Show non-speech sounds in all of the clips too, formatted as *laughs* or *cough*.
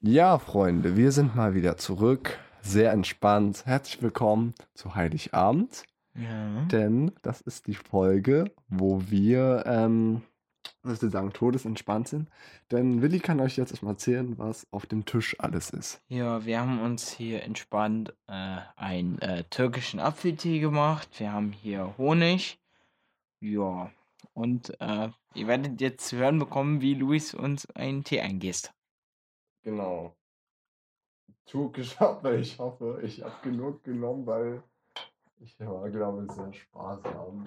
Ja, Freunde, wir sind mal wieder zurück. Sehr entspannt. Herzlich willkommen zu Heiligabend. Ja. Denn das ist die Folge, wo wir, ähm, was wir sagen, todesentspannt sind. Denn Willi kann euch jetzt erstmal erzählen, was auf dem Tisch alles ist. Ja, wir haben uns hier entspannt äh, einen äh, türkischen Apfeltee gemacht. Wir haben hier Honig. Ja. Und äh, ihr werdet jetzt zu hören bekommen, wie Luis uns einen Tee eingießt. Genau. Türkisch Apfel. Ich hoffe, ich habe genug genommen, weil ich war, glaube ich, sehr sparsam.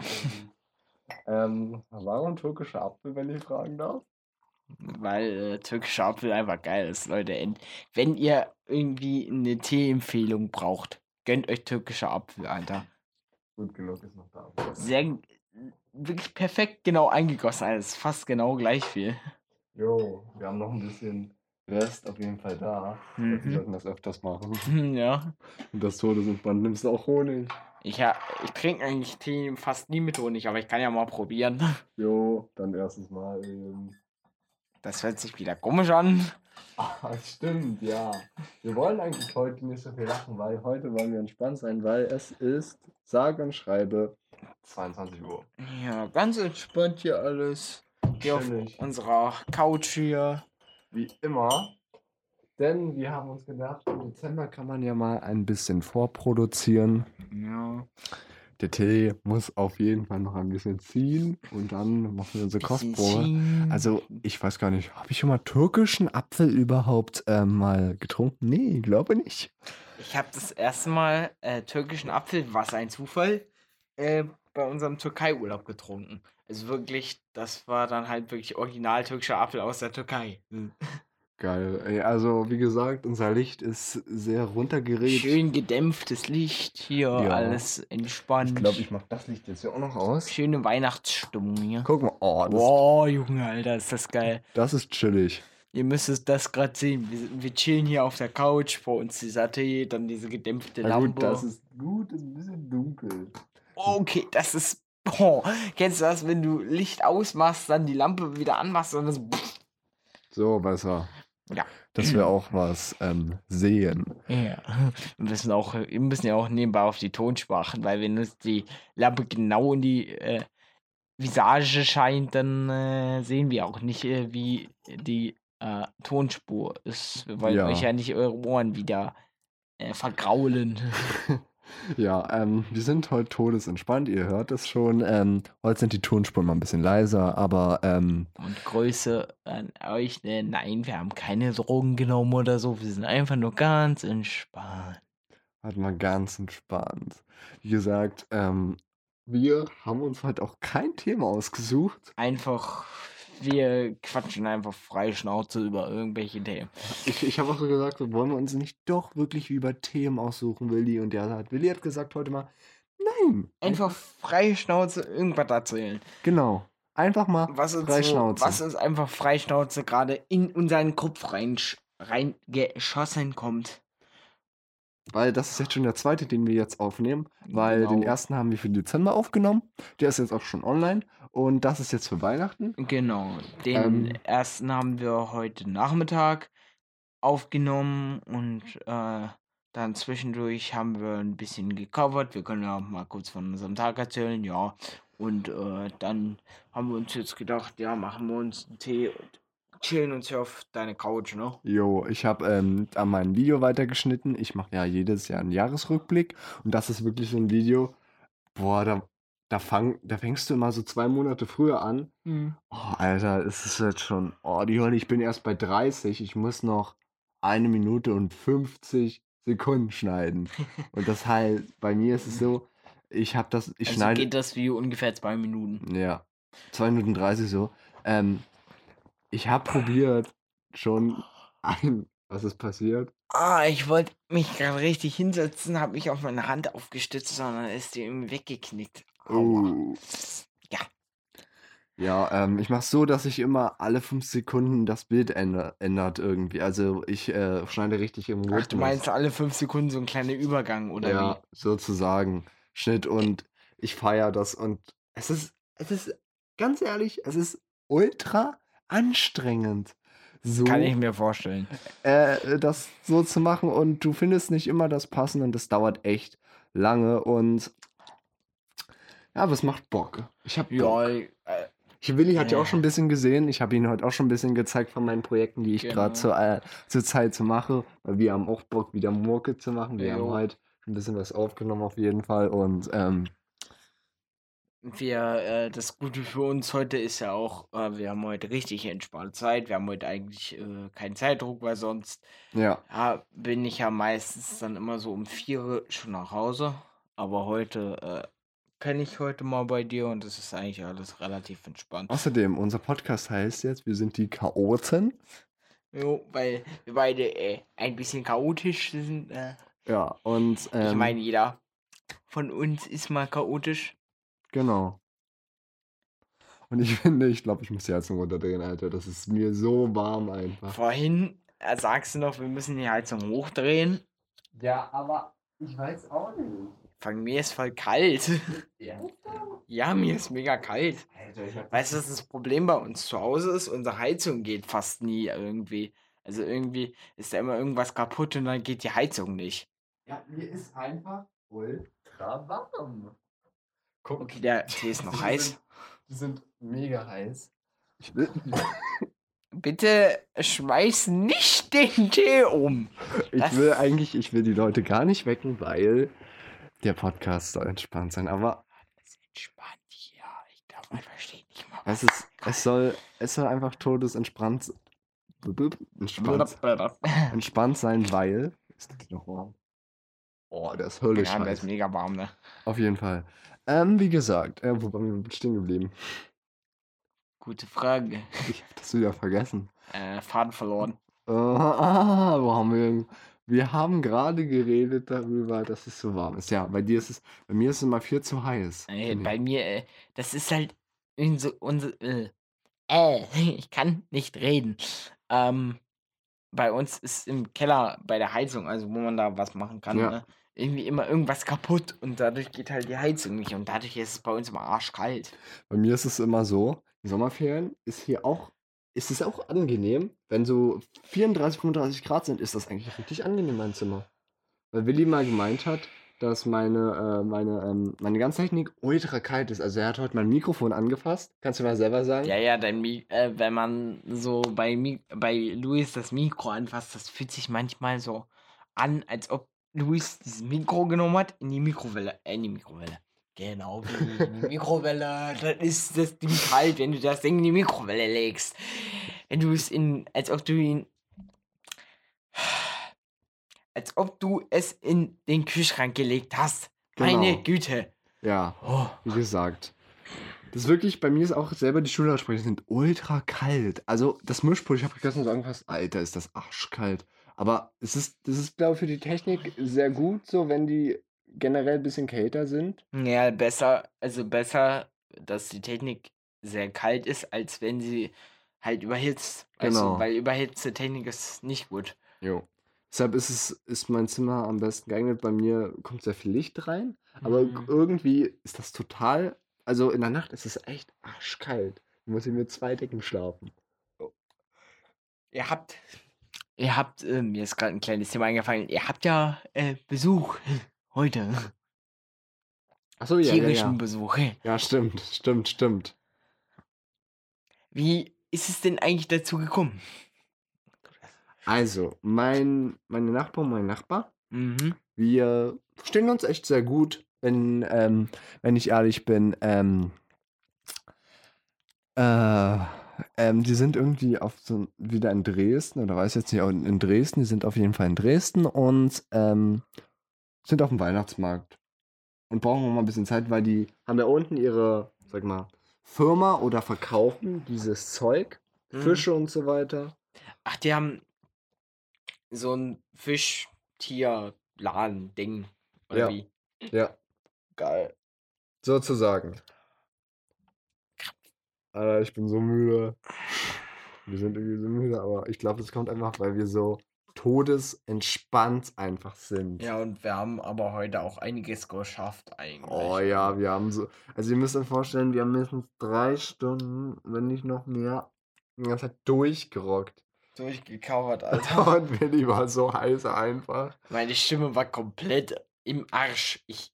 ähm, warum türkischer Apfel, wenn ich fragen darf? Weil äh, türkischer Apfel einfach geil ist, Leute. Und wenn ihr irgendwie eine Teeempfehlung braucht, gönnt euch türkischer Apfel, Alter. Gut genug ist noch da. Sehr, wirklich perfekt genau eingegossen. Ist fast genau gleich viel. Jo, wir haben noch ein bisschen Rest auf jeden Fall da. Wir Mhm. sollten das öfters machen. *laughs* Ja. Und das Todesentband nimmst du auch Honig. Ich, ja, ich trinke eigentlich Tee fast nie mit Honig, aber ich kann ja mal probieren. *laughs* Jo, dann erstes Mal eben. Das hört sich wieder komisch an. Ah, stimmt, ja. Wir wollen eigentlich heute nicht so viel lachen, weil heute wollen wir entspannt sein, weil es ist, sage und schreibe, 22 Uhr. Ja, ganz entspannt hier alles. Hier auf unserer Couch hier. Wie immer. Denn wir haben uns gedacht, im Dezember kann man ja mal ein bisschen vorproduzieren. Ja. Der Tee muss auf jeden Fall noch ein bisschen ziehen und dann machen wir unsere Kostprobe. Also, ich weiß gar nicht, habe ich schon mal türkischen Apfel überhaupt ähm, mal getrunken? Nee, glaube nicht. Ich habe das erste Mal äh, türkischen Apfel, was ein Zufall, äh, bei unserem Türkei-Urlaub getrunken. Also wirklich, das war dann halt wirklich original türkischer Apfel aus der Türkei. Geil. Ey, also, wie gesagt, unser Licht ist sehr runtergeredet. Schön gedämpftes Licht hier, Ja. alles entspannt. Ich glaube, ich mache das Licht jetzt ja auch noch aus. Schöne Weihnachtsstimmung hier. Guck mal, oh, das, Boah, Junge, Alter, ist das geil. das ist chillig. Ihr müsst es das gerade sehen. Wir, wir chillen hier auf der Couch, vor uns dieser Tee, dann diese gedämpfte Na Lampe. gut, das ist gut, ist ein bisschen dunkel. Okay, das ist. Boah, kennst du das, wenn du Licht ausmachst, dann die Lampe wieder anmachst und das. So, besser. Ja. Dass wir auch was ähm, sehen. Ja. Wir müssen, auch, wir müssen ja auch nebenbei auf die Tonspur achten, weil wenn uns die Lampe genau in die äh, Visage scheint, dann äh, sehen wir auch nicht, äh, wie die äh, Tonspur ist. Wir wollen Ja. euch ja nicht eure Ohren wieder äh, vergraulen. *laughs* Ja, ähm, wir sind heute todesentspannt, ihr hört es schon. Ähm, heute sind die Tonspuren mal ein bisschen leiser, aber ähm, Und Grüße an euch. Ne? Nein, wir haben keine Drogen genommen oder so. Wir sind einfach nur ganz entspannt. halt mal ganz entspannt. Wie gesagt, ähm, wir haben uns heute auch kein Thema ausgesucht. Einfach, wir quatschen einfach frei Schnauze über irgendwelche Themen. Ich, ich habe auch so gesagt, wollen wir uns nicht doch wirklich über Themen aussuchen, Willi? Und der hat, Willi hat gesagt heute mal, nein. Einfach frei Schnauze irgendwas erzählen. Genau. Einfach mal Was uns, frei so, Schnauze. was uns einfach frei Schnauze gerade in unseren Kopf rein, reingeschossen kommt. Weil das ist jetzt schon der zweite, den wir jetzt aufnehmen. Weil den Genau. ersten haben wir für Dezember aufgenommen. Der ist jetzt auch schon online. Und das ist jetzt für Weihnachten. Genau. Den Ähm. ersten haben wir heute Nachmittag aufgenommen und äh, dann zwischendurch haben wir ein bisschen gecovert. Wir können ja mal kurz von unserem Tag erzählen, ja. Und äh, dann haben wir uns jetzt gedacht, ja, machen wir uns einen Tee und chillen uns hier auf deine Couch, ne? Jo, ich habe ähm, an meinem Video weitergeschnitten. Ich mache ja jedes Jahr einen Jahresrückblick. Und das ist wirklich so ein Video. Boah, da, da, fang, da fängst du immer so zwei Monate früher an. Oh, Alter, es ist jetzt schon. Oh, die Hölle, ich bin erst bei 30. Ich muss noch eine Minute und 50 Sekunden schneiden. *laughs* Und das heißt, bei mir ist es so, ich habe das, ich also schneide. geht das Video ungefähr zwei Minuten. Ja, 2 Minuten 30 so. Ähm, ich habe probiert, schon ein. Was ist passiert? Ah, ich wollte mich gerade richtig hinsetzen, habe mich auf meine Hand aufgestützt, sondern ist die irgendwie weggeknickt. Oh. Ja. Ja, ähm, ich mache so, dass ich immer alle fünf Sekunden das Bild änder ändert irgendwie. Also ich äh, schneide richtig im Ach, du Rhythmus. meinst alle fünf Sekunden so ein kleiner Übergang, oder Ja, sozusagen. Schnitt und ich feiere das und es ist, es ist, ganz ehrlich, es ist ultra anstrengend. so. Kann ich mir vorstellen. Äh, das so zu machen und du findest nicht immer das Passende und das dauert echt lange und ja, aber es macht Bock. Ich hab Bock. Ja, äh, Ich Willi hat ja auch Ja. schon ein bisschen gesehen. Ich habe ihn heute auch schon ein bisschen gezeigt von meinen Projekten, die ich Genau. gerade zur, äh, zur Zeit so mache. Weil wir haben auch Bock, wieder Murke zu machen. Wir haben Jo. heute ein bisschen was aufgenommen auf jeden Fall. Und ähm, wir, äh, das Gute für uns heute ist ja auch, äh, wir haben heute richtig entspannt Zeit. Wir haben heute eigentlich äh, keinen Zeitdruck, weil sonst ja, ja, bin ich ja meistens dann immer so um vier schon nach Hause. Aber heute kann ich heute mal bei dir und es ist eigentlich alles relativ entspannt. außerdem, unser Podcast heißt jetzt, wir sind die Chaoten. Jo, weil wir beide äh, ein bisschen chaotisch sind. Äh. Ja, und ähm, ich meine, jeder von uns ist mal chaotisch. genau. Und ich *laughs* finde, ich glaube, ich muss die Heizung runterdrehen, Alter. Das ist mir so warm einfach. Vorhin äh, sagst du noch, wir müssen die Heizung hochdrehen. Ja, aber ich weiß auch nicht. Von mir ist voll kalt. Ja. ja, mir ist mega kalt. Alter, Weißt du, was das Problem bei uns zu Hause ist? Unsere Heizung geht fast nie irgendwie. Also irgendwie ist da immer irgendwas kaputt und dann geht die Heizung nicht. Ja, mir ist einfach ultra warm. Guck, Okay, der Tee ist *laughs* noch die heiß. Sind, die sind mega heiß. *laughs* Bitte schmeiß nicht den Tee um. ich will eigentlich, ich will die Leute gar nicht wecken, weil der Podcast soll entspannt sein. Aber Das ist entspannt hier. Ich glaube, man versteht nicht mal. es ist, es soll, es soll einfach todesentspannt, entspannt, entspannt sein, *laughs* weil ist das noch warm? Oh, der ist höllisch Ja, der ist mega warm, ne? Auf jeden Fall. Ähm, wie gesagt, äh, wo waren wir stehen geblieben? Gute Frage. Ich hab das wieder vergessen. Äh, Faden verloren. Äh, ah, *laughs* wo haben wir. Wir haben gerade geredet darüber, dass es so warm ist. Ja, bei dir ist es. Bei mir ist es immer viel zu heiß. Äh, bei mir, äh, das ist halt in so unser, äh, äh, *laughs* ich kann nicht reden. Ähm, bei uns ist im Keller bei der Heizung, also wo man da was machen kann, Ja. ne, irgendwie immer irgendwas kaputt und dadurch geht halt die Heizung nicht und dadurch ist es bei uns immer arschkalt. Bei mir ist es immer so, die Sommerferien ist hier auch. Ist es auch angenehm, wenn so 34, 35 Grad sind, ist das eigentlich richtig angenehm, mein Zimmer. Weil Willi mal gemeint hat, dass meine, äh, meine, ähm, meine ganze Technik ultra kalt ist. Also er hat heute mein Mikrofon angefasst. Kannst du mal selber sagen? Ja, ja, dein Mi äh, wenn man so bei, Mi bei Luis das Mikro anfasst, das fühlt sich manchmal so an, als ob Luis dieses Mikro genommen hat, in die Mikrowelle, äh, in die Mikrowelle. Genau, wie in die Mikrowelle. Dann ist das Ding kalt, wenn du das Ding in die Mikrowelle legst. Wenn du es in, als ob du ihn, als ob du es in den Kühlschrank gelegt hast. Meine Genau. Güte. Ja. Oh. Wie gesagt. Das ist wirklich, bei mir ist auch selber die Schulaussprecher sind ultra kalt. Also das Mischpult, ich habe gestern so angefasst, Alter, ist das arschkalt. Aber es ist, das ist, glaube ich, für die Technik sehr gut, so wenn die generell ein bisschen kälter sind. Ja, besser, also besser, dass die Technik sehr kalt ist, als wenn sie halt überhitzt. Weißt Genau. weil überhitzte Technik ist nicht gut. Jo. Deshalb ist es, ist mein Zimmer am besten geeignet. Bei mir kommt sehr viel Licht rein. Aber Mhm. irgendwie ist das total. Also in der Nacht ist es echt arschkalt. Ich muss hier mit zwei Decken schlafen. Ihr habt, ihr habt, äh, mir ist gerade ein kleines Thema eingefallen, ihr habt ja äh, Besuch heute. Achso, ja, ja, Tierischen ja. Besuch. Ja, stimmt, stimmt, stimmt. Wie ist es denn eigentlich dazu gekommen? Also, mein, meine Nachbarn, mein Nachbar, Mhm. wir verstehen uns echt sehr gut, wenn, ähm, wenn ich ehrlich bin. Ähm, äh, ähm, die sind irgendwie auf so wieder in Dresden, oder weiß jetzt nicht, in in Dresden, die sind auf jeden Fall in Dresden und ähm, sind auf dem Weihnachtsmarkt. Und brauchen mal ein bisschen Zeit, weil die haben da unten ihre, sag mal, Firma oder verkaufen dieses Zeug, Mhm. Fische und so weiter. Ach, die haben so ein Fischtier-Laden-Ding. Oder Ja. wie? Ja. Geil. Sozusagen. Alter, ich bin so müde. Wir sind irgendwie so müde, aber ich glaube, das kommt einfach, weil wir so todesentspannt einfach sind. Ja, und wir haben aber heute auch einiges geschafft eigentlich. Oh ja, wir haben so. Also ihr müsst euch vorstellen, wir haben mindestens drei Stunden, wenn nicht noch mehr, die ganze Zeit durchgerockt. durchgecovert, *laughs* Alter. Und Willi war so heiß einfach. Meine Stimme war komplett im Arsch. Ich.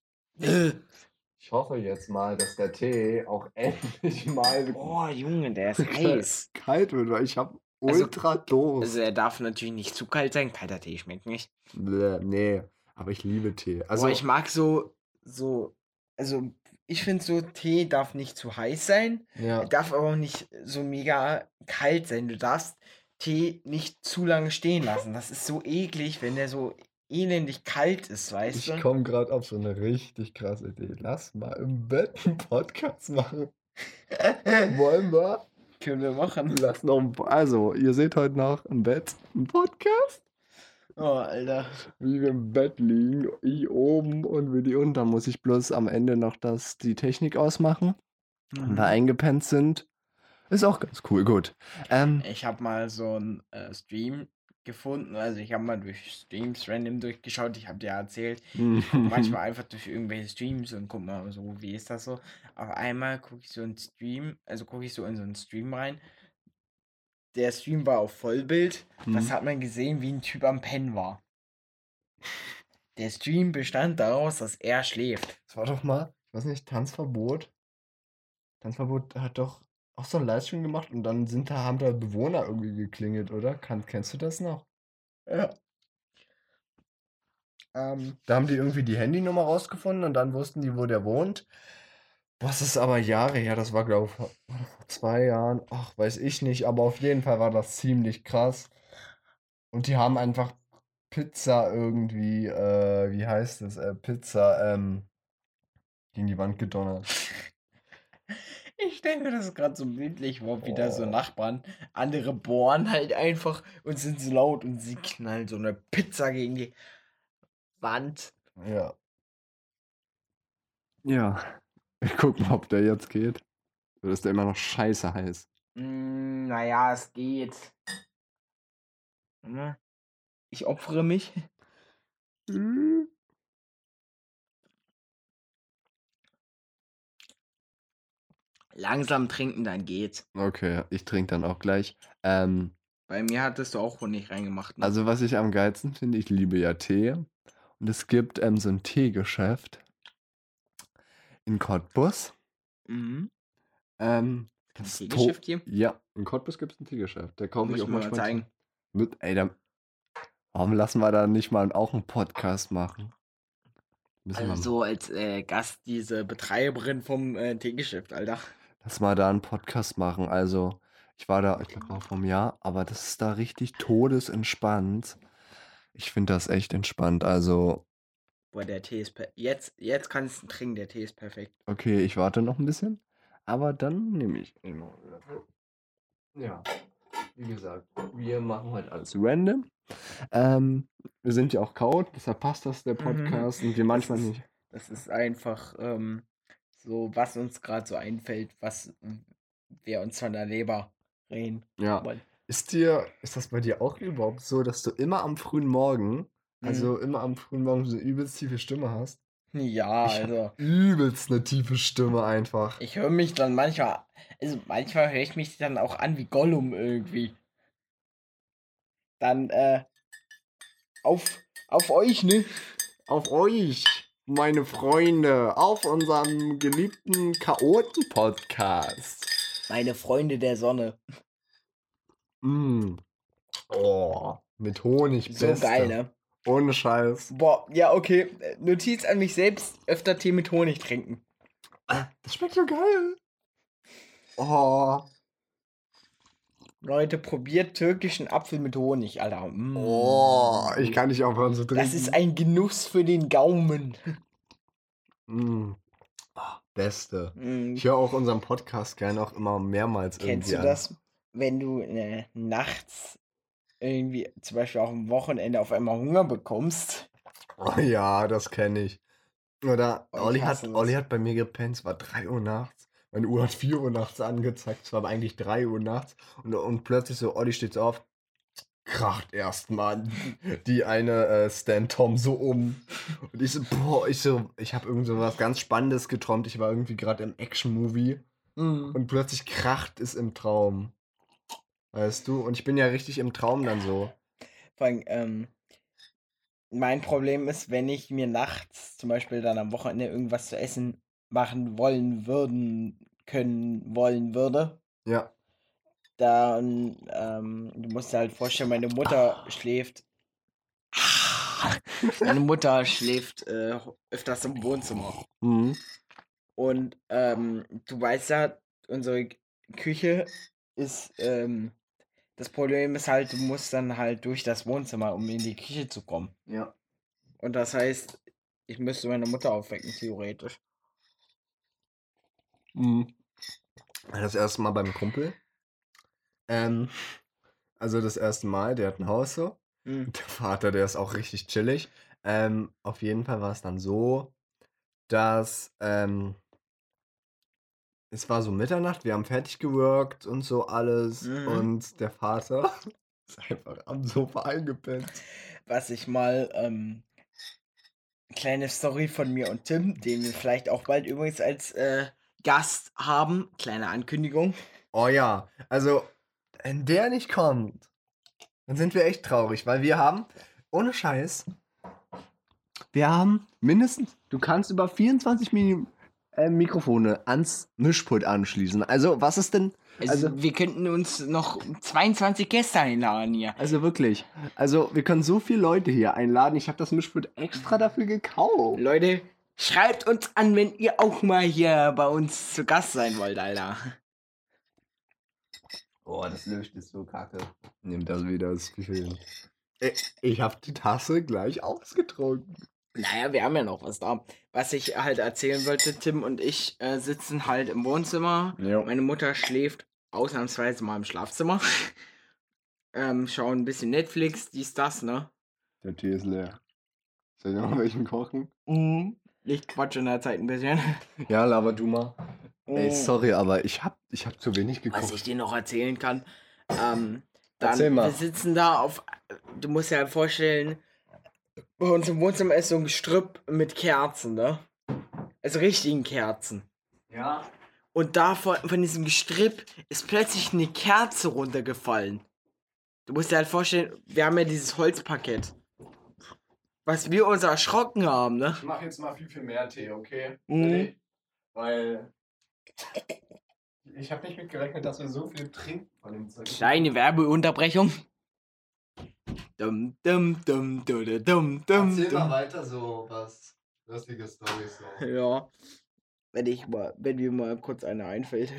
Ich hoffe jetzt mal, dass der Tee auch *laughs* endlich mal Boah, Junge, der ist *laughs* heiß. kalt wird, weil ich habe Also- ultra Durst. Also er darf natürlich nicht zu kalt sein. Kalter Tee schmeckt nicht. Bläh, nee, aber ich liebe Tee. Also Also ich mag so, so, also ich finde so, Tee darf nicht zu heiß sein. ja, Er darf aber auch nicht so mega kalt sein. Du darfst Tee nicht zu lange stehen lassen. Das ist so eklig, wenn der so elendig kalt ist, weißt ich du? komme gerade auf so eine richtig krasse Idee. Lass mal im Bett einen Podcast machen. *laughs* Wollen wir? Können wir machen. Lass noch ein, also, ihr seht heute noch im Bett einen Podcast, Oh, Alter. wie wir im Bett liegen. Ich oben und Willi unten. Da muss ich bloß am Ende noch das, die Technik ausmachen. Und Mhm. wir eingepennt sind. Ist auch ganz cool, gut. Ähm, Ich habe mal so einen äh, Stream gefunden. Also ich habe mal durch Streams random durchgeschaut. Ich habe dir ja erzählt, *laughs* ich guck manchmal einfach durch irgendwelche Streams und guck mal so, wie ist das so. Auf einmal gucke ich so einen Stream, also gucke ich so in so einen Stream rein. Der Stream war auf Vollbild. Das Mhm. hat man gesehen, wie ein Typ am Pennen war. Der Stream bestand daraus, dass er schläft. Das war doch mal, ich weiß nicht, Tanzverbot. Tanzverbot hat doch auch so einen Livestream gemacht und dann sind da, haben da Bewohner irgendwie geklingelt, oder? Kann, kennst du das noch? Ja. Ähm, Da haben die irgendwie die Handynummer rausgefunden und dann wussten die, wo der wohnt. Was ist aber Jahre her? Das war, glaube ich, vor zwei Jahren. Ach, weiß ich nicht, aber auf jeden Fall war das ziemlich krass. Und die haben einfach Pizza irgendwie, äh, wie heißt es? Äh, Pizza, ähm, gegen die Wand gedonnert. *laughs* Ich stelle mir das gerade so bildlich vor, wie da so Oh. Nachbarn, andere bohren halt einfach und sind so laut und sie knallen so eine Pizza gegen die Wand. Ja. Ja. *laughs* Wir gucken, ob der jetzt geht. Oder ist der immer noch scheiße heiß? Mm, naja, es geht. Mal. Ich opfere mich. Langsam trinken, dann geht's. Okay, ich trinke dann auch gleich. Ähm, Bei mir hattest du auch Honig reingemacht. Ne? also was ich am geilsten finde, ich liebe ja Tee. Und es gibt ähm, so ein Teegeschäft in Cottbus. mhm. Ähm, Ein Teegeschäft hier? Ja, in Cottbus gibt es ein Teegeschäft. Da kaufe ich auch mal manchmal Tee. zeigen. Mit, ey, da, warum lassen wir da nicht mal auch einen Podcast machen? Müssen Also so als äh, Gast diese Betreiberin vom äh, Teegeschäft, Alter. Lass mal da einen Podcast machen. Also, ich war da, ich glaube, auch vom Jahr, aber das ist da richtig todesentspannt. Ich finde das echt entspannt. Also, Boah, der Tee ist per jetzt jetzt kannst du trinken, der Tee ist perfekt. okay, ich warte noch ein bisschen, aber dann nehme ich. Ja, wie gesagt, wir machen heute alles random. Ähm, wir sind ja auch kaut, deshalb passt das der Mhm. Podcast und wir manchmal ist- nicht. Das ist einfach ähm, so, was uns gerade so einfällt, was wir uns von der Leber reden Ja. wollen. Ist dir, ist das bei dir auch überhaupt so, dass du immer am frühen Morgen, Mhm. also immer am frühen Morgen so eine übelst tiefe Stimme hast? Ja, Ich also Übelst eine tiefe Stimme einfach. ich höre mich dann manchmal, also manchmal höre ich mich dann auch an wie Gollum irgendwie. Dann äh, auf auf euch, ne? Auf euch, meine Freunde, auf unserem geliebten Chaoten-Podcast. Meine Freunde der Sonne. Mm. Oh, mit Honig So beste. geil, ne? Ohne Scheiß. Boah, ja, okay. Notiz an mich selbst: öfter Tee mit Honig trinken. Das schmeckt so geil. Oh, Leute, probiert türkischen Apfel mit Honig, Alter. Mm. oh, ich kann nicht aufhören zu trinken. Das ist ein Genuss für den Gaumen. Mm. Ah, Beste. Mm. Ich höre auch unseren Podcast gerne auch immer mehrmals Kennst irgendwie du an. das, wenn du äh, nachts irgendwie, zum Beispiel auch am Wochenende, auf einmal Hunger bekommst? Oh ja, das kenne ich. Oder Oh, Olli, hat. Olli hat bei mir gepennt, es war 3 Uhr nachts. Meine Uhr hat 4 Uhr nachts angezeigt, es war aber eigentlich 3 Uhr nachts. Und, und plötzlich so, Olli steht so auf, kracht erstmal die eine äh, Stan Tom so um. Und ich so, boah, ich so, ich habe irgend so was ganz Spannendes geträumt. Ich war irgendwie gerade im Action-Movie Mm. und plötzlich kracht es im Traum. Weißt du? Und ich bin ja richtig im Traum dann so. Vor allem, ähm, mein Problem ist, wenn ich mir nachts zum Beispiel dann am Wochenende irgendwas zu essen machen wollen würden, können, wollen würde. Ja. Dann, ähm, du musst dir halt vorstellen, meine Mutter schläft. *laughs* meine Mutter schläft äh, öfters im Wohnzimmer. Mhm. Und ähm, du weißt ja, unsere Küche ist, ähm, das Problem ist halt, du musst dann halt durch das Wohnzimmer, um in die Küche zu kommen. Ja. Und das heißt, ich müsste meine Mutter aufwecken, theoretisch. Mhm. Das erste Mal beim Kumpel. Ähm, also das erste Mal, der hat ein Haus so. Mhm. Der Vater, der ist auch richtig chillig. Ähm, auf jeden Fall war es dann so, dass ähm, es war so Mitternacht, wir haben fertig geworkt und so alles. Mhm. Und der Vater *laughs* ist einfach am Sofa eingepennt. Was ich mal, ähm, kleine Story von mir und Tim, den wir vielleicht auch bald übrigens als äh, Gast haben. Kleine Ankündigung. Oh ja, also wenn der nicht kommt, dann sind wir echt traurig, weil wir haben, ohne Scheiß, wir haben mindestens, du kannst über 24 Mini äh, Mikrofone ans Mischpult anschließen. Also was ist denn, Also, Also- wir könnten uns noch 22 Gäste einladen hier. also wirklich, also wir können so viele Leute hier einladen. Ich habe das Mischpult extra dafür gekauft. Leute, schreibt uns an, wenn ihr auch mal hier bei uns zu Gast sein wollt, Alter. Oh, das Licht ist so kacke. Nimm das wieder, das Gefühl. Ich habe die Tasse gleich ausgetrunken. Naja, wir haben ja noch was da. Was ich halt erzählen wollte, Tim und ich äh, sitzen halt im Wohnzimmer. Ja. Meine Mutter schläft ausnahmsweise mal im Schlafzimmer. *laughs* ähm, schauen ein bisschen Netflix, dies, das, ne? Der Tee ist leer. Soll ich noch welchen kochen? Mhm. Ich quatsche in der Zeit ein bisschen. *laughs* Ja, laber du mal. Ey, Mhm. sorry, aber ich hab, ich hab zu wenig Was gekocht. ich dir noch erzählen kann. Ähm, dann, Erzähl mal. wir sitzen da auf. Du musst dir halt vorstellen, bei uns im Wohnzimmer ist so ein Gestrüpp mit Kerzen, ne? Also richtigen Kerzen. Ja. Und da von, von diesem Gestrüpp ist plötzlich eine Kerze runtergefallen. Du musst dir halt vorstellen, wir haben ja dieses Holzparkett. Was wir uns erschrocken haben, ne? Ich mach jetzt mal viel, viel mehr Tee, okay? Mhm. Weil. Ich habe nicht mitgerechnet, dass wir so viel trinken von dem Zeug. Kleine Werbeunterbrechung. Dum, dum, dum, dum, dum, dum, Erzähl mal dum. weiter so was. Lustige Storys so. Ja. Wenn ich mal, wenn mir mal kurz eine einfällt.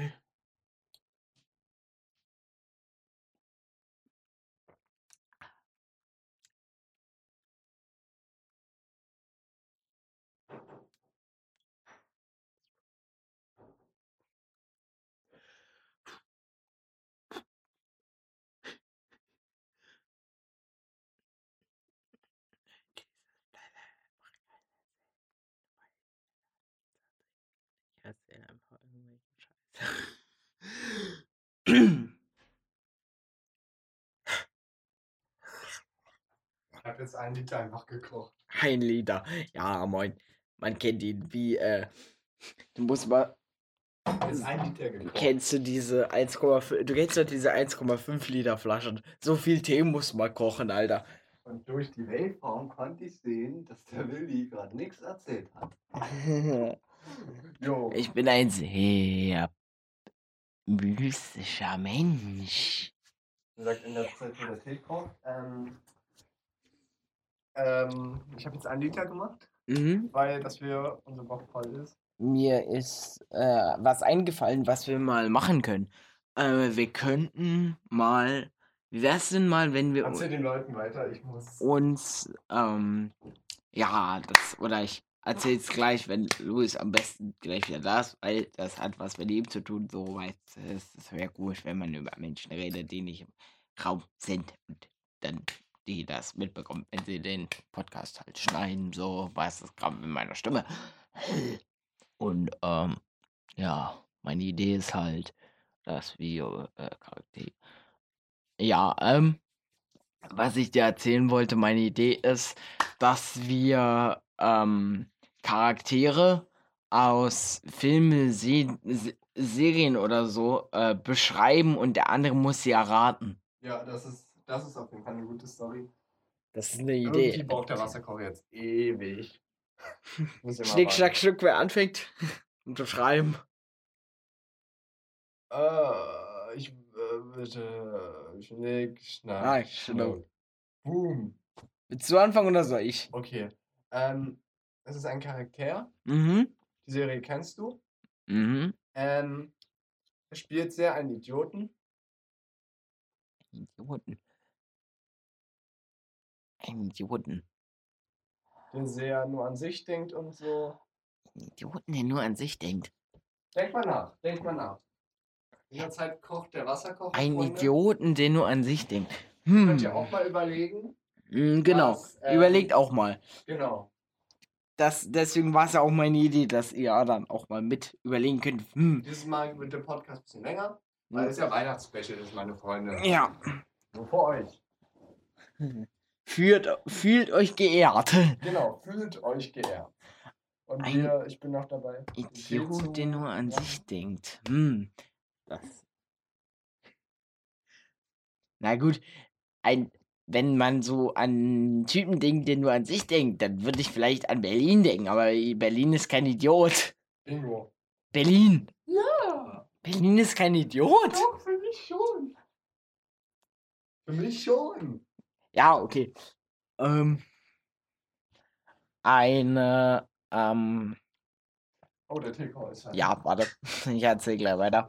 Ich erzähl einfach irgendwelchen Scheiß. Ich habe jetzt einen Liter einfach gekocht. Ein Liter. Ja, moin. Man kennt ihn wie, äh. Du musst mal. Ein Liter gekocht. Kennst du diese 1,5. Du kennst doch diese 1,5 Liter Flaschen. So viel Tee muss man kochen, Alter. Und durch die Waveform konnte ich sehen, dass der Willi gerade nichts erzählt hat. *laughs* Jo. Ich bin ein sehr mystischer Mensch. Er sagt in der Zeit, wo der kocht. Ähm, ähm, ich habe jetzt einen Liter gemacht, Mhm. weil dass wir unser Bock voll ist. Mir ist äh, was eingefallen, was wir mal machen können. Äh, wir könnten mal. Wie wär's denn mal, wenn wir Erzähl den Leuten weiter, ich muss. uns. Ähm, ja, das. Oder ich erzähl's gleich, wenn Louis am besten gleich wieder da ist, weil das hat was mit ihm zu tun. So du, es es wäre gut, wenn man über Menschen redet, die nicht im Raum sind und dann die das mitbekommen, wenn sie den Podcast halt schneiden, so weiß das gerade mit meiner Stimme. Und ähm, ja, meine Idee ist halt, dass wir äh, Charakter. Ja, ähm, was ich dir erzählen wollte, meine Idee ist, dass wir ähm, Charaktere aus Filme, Se Se Serien oder so äh, beschreiben und der andere muss sie erraten. Ja, das ist, das ist auf jeden Fall eine gute Story. Das ist eine Irgendwie Idee. braucht der Wasserkocher jetzt ewig. *laughs* Schnick, schnack, schnuck, wer anfängt? *laughs* Unterschreiben. Äh, ich äh, bitte. Schnick, schnack, Ah, schnuck. Boom. Willst du anfangen oder soll ich? Okay. Ähm, es ist ein Charakter. Mhm. Die Serie kennst du. Mhm. Ähm, er spielt sehr einen Idioten. Idioten. Ein Idioten. der sehr nur an sich denkt und so. Ein Idioten, der nur an sich denkt. Denk mal nach, denk mal nach. In der Zeit kocht der Wasserkocher. Ein Freunde. Idioten, der nur an sich denkt. Könnt Hm. ihr auch mal überlegen. Mm, Genau. was, ähm, Überlegt auch mal. Genau. Das, deswegen war es ja auch meine Idee, dass ihr dann auch mal mit überlegen könnt. Hm. Dieses Mal wird der Podcast ein bisschen länger, weil es ja Weihnachtsspecial ist, meine Freunde. Ja. Nur für euch. *laughs* Fühlt, fühlt euch geehrt. *laughs* Genau, fühlt euch geehrt. Und Ein wir, ich bin noch dabei. Idiot, der nur an Ja. sich denkt. Hm. Das. Na gut, ein, wenn man so an Typen denkt, der nur an sich denkt, dann würde ich vielleicht an Berlin denken, aber Berlin ist kein Idiot. Bingo. Berlin! Ja, Berlin ist kein Idiot! doch, für mich schon. Für mich schon. Ja, okay. Ähm. Eine, ähm, Oh, der TK ist halt. Ja, warte. *laughs* Ich erzähl gleich weiter.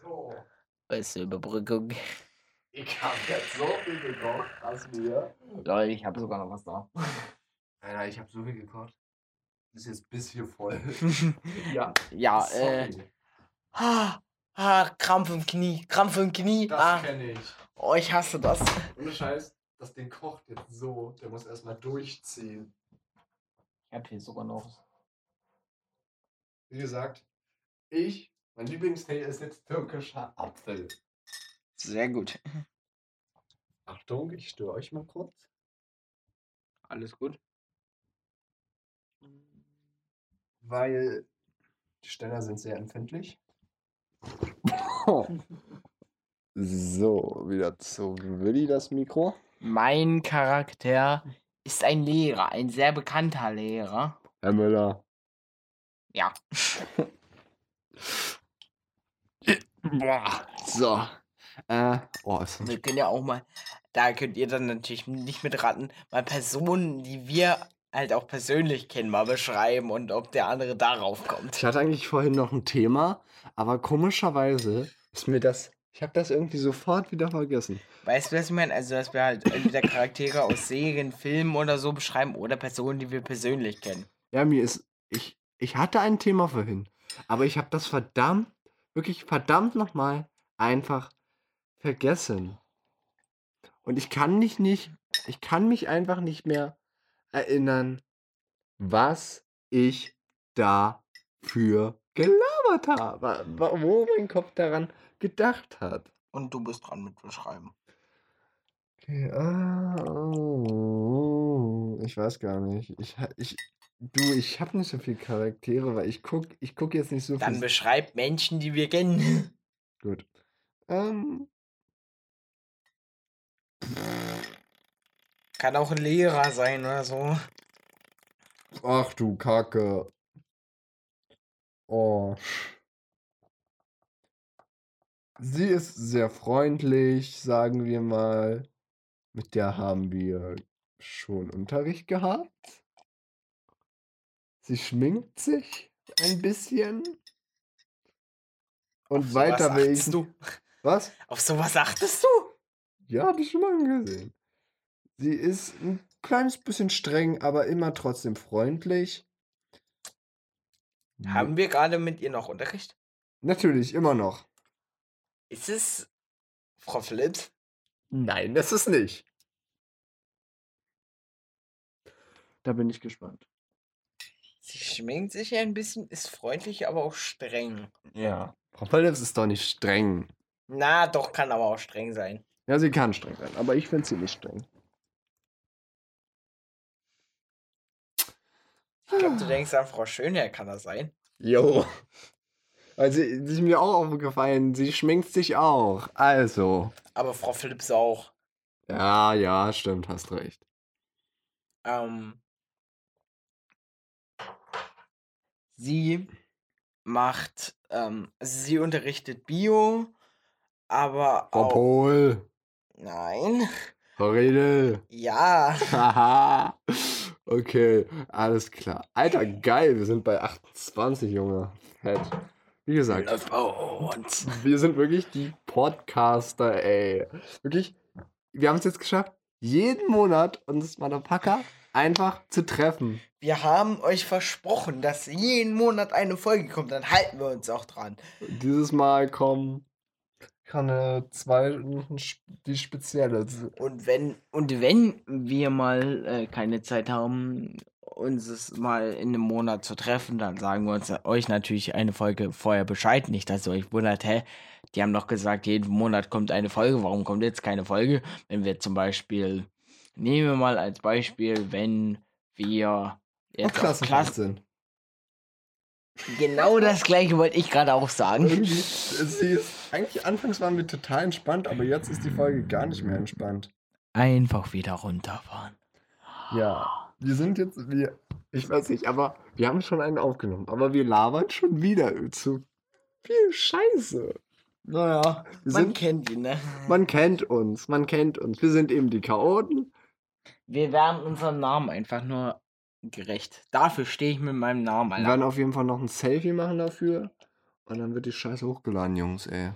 So. Beste Überbrückung. Ich habe jetzt so viel gekocht, dass wir. Leute, ich habe sogar noch was da. Alter, ich habe so viel gekocht. Das ist jetzt bis hier voll. *laughs* ja. Ja, äh. Ah, ah, Krampf im Knie, Krampf im Knie. Das Ah, kenne ich. oh, ich hasse das. Ohne Scheiß, das Ding kocht jetzt so. Der muss erstmal durchziehen. Ich habe hier sogar noch. Wie gesagt, ich, mein Lieblingstee ist jetzt türkischer Apfel. Sehr gut. Achtung, ich störe euch mal kurz. Alles gut. Weil die Ständer sind sehr empfindlich. *laughs* So, wieder zu Willi das Mikro. Mein Charakter ist ein Lehrer, ein sehr bekannter Lehrer. Herr Müller. Ja. Boah. *laughs* So. Äh, oh, ist Wir können ja auch mal, da könnt ihr dann natürlich nicht mitraten, mal Personen, die wir halt auch persönlich kennen, mal beschreiben und ob der andere darauf kommt. Ich hatte eigentlich vorhin noch ein Thema, aber komischerweise ist mir das. Ich habe das irgendwie sofort wieder vergessen. Weißt du, was ich meine? Also, dass wir halt entweder Charaktere aus Serien, Filmen oder so beschreiben oder Personen, die wir persönlich kennen. Ja, mir ist. Ich, ich hatte ein Thema vorhin, aber ich habe das verdammt, wirklich verdammt nochmal einfach vergessen. Und ich kann mich nicht. Ich kann mich einfach nicht mehr erinnern, was ich da für gelabert habe. Wo mein Kopf daran gedacht hat. Und du bist dran mit beschreiben. Okay, ah, oh, ich weiß gar nicht. Ich, ich, du, ich habe nicht so viele Charaktere, weil ich guck, ich guck jetzt nicht so Dann viel. beschreib Menschen, die wir kennen. Gut. Ähm, Kann auch ein Lehrer sein oder so. ach du Kacke. Oh. Sie ist sehr freundlich, sagen wir mal. Mit der haben wir schon Unterricht gehabt. Sie schminkt sich ein bisschen. Und Auf weiter will ich. du. Was? Auf sowas achtest du? Ja, hab ich schon mal gesehen. Sie ist ein kleines bisschen streng, aber immer trotzdem freundlich. Haben wir gerade mit ihr noch Unterricht? Natürlich, immer noch. Ist es Frau Phillips? Nein, das ist nicht. Da bin ich gespannt. Sie schminkt sich ja ein bisschen, ist freundlich, aber auch streng. Ja. Frau Phillips ist doch nicht streng. Na, doch, kann aber auch streng sein. Ja, sie kann streng sein, aber ich finde sie nicht streng. Ich glaube, du denkst an Frau Schönherr, kann das sein? Jo. Also, sie ist mir auch aufgefallen, sie schminkt sich auch. Also. Aber Frau Phillips auch. Ja, ja, stimmt, hast recht. Ähm, sie macht, ähm, sie unterrichtet Bio, aber Frau auch. Pohl, Nein. Frau Redel. Ja. Haha. Okay, alles klar. Alter, geil, wir sind bei 28, Junge. Fett. Wie gesagt, wir sind wirklich die Podcaster, ey. Wirklich, wir haben es jetzt geschafft, jeden Monat uns Motherfucker einfach zu treffen. Wir haben euch versprochen, dass jeden Monat eine Folge kommt. Dann halten wir uns auch dran. Dieses Mal kommen keine zwei, die spezielle. Und wenn, und wenn wir mal äh, keine Zeit haben, uns es mal in einem Monat zu treffen, dann sagen wir uns euch natürlich eine Folge vorher Bescheid. Nicht, dass ihr euch wundert, hä? Die haben doch gesagt, jeden Monat kommt eine Folge. Warum kommt jetzt keine Folge? Wenn wir zum Beispiel, nehmen wir mal als Beispiel, wenn wir jetzt auf Klassenfahrt Klasse, sind. Genau das gleiche wollte ich gerade auch sagen. Sie ist, eigentlich anfangs waren wir total entspannt, aber jetzt ist die Folge gar nicht mehr entspannt. Einfach wieder runterfahren. Ja, wir sind jetzt, wir, ich weiß nicht, aber wir haben schon einen aufgenommen, aber wir labern schon wieder zu viel Scheiße. Naja, Wir man sind- kennt ihn, ne? Man kennt uns, man kennt uns. Wir sind eben die Chaoten. Wir werden unserem Namen einfach nur gerecht. Dafür stehe ich mit meinem Namen, Wir Alter. werden auf jeden Fall noch ein Selfie machen dafür. Und dann wird die Scheiße hochgeladen, Jungs, ey.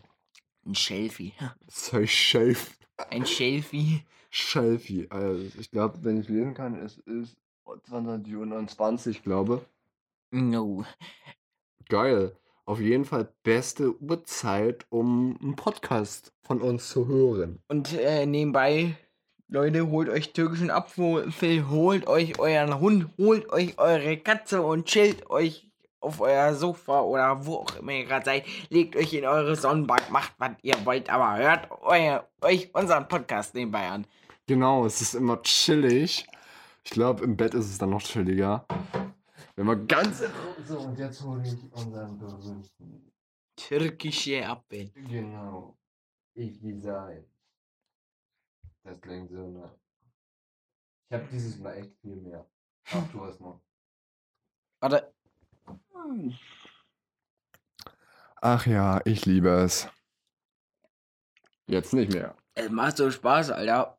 Ein Selfie. Say Shelf. Ein Selfie. Shelfie. Also, ich glaube, wenn ich lesen kann, es ist 20.29 glaube. No. Geil. Auf jeden Fall beste Uhrzeit, um einen Podcast von uns zu hören. Und äh, nebenbei, Leute, holt euch türkischen Apfel, holt euch euren Hund, holt euch eure Katze und chillt euch auf euer Sofa oder wo auch immer ihr gerade seid. Legt euch in eure Sonnenbank, macht was ihr wollt, aber hört euer, euch unseren Podcast nebenbei an. Genau, es ist immer chillig. Ich glaube, im Bett ist es dann noch chilliger. Wenn man ganz. So, und jetzt hole ich unseren berühmten. Türkische Apfel. Genau. Ich Design. Das klingt so nah. Ich habe dieses Mal echt viel mehr. Ach, du hast noch. Warte. Ach ja, ich liebe es. Jetzt nicht mehr. Es macht so Spaß, Alter.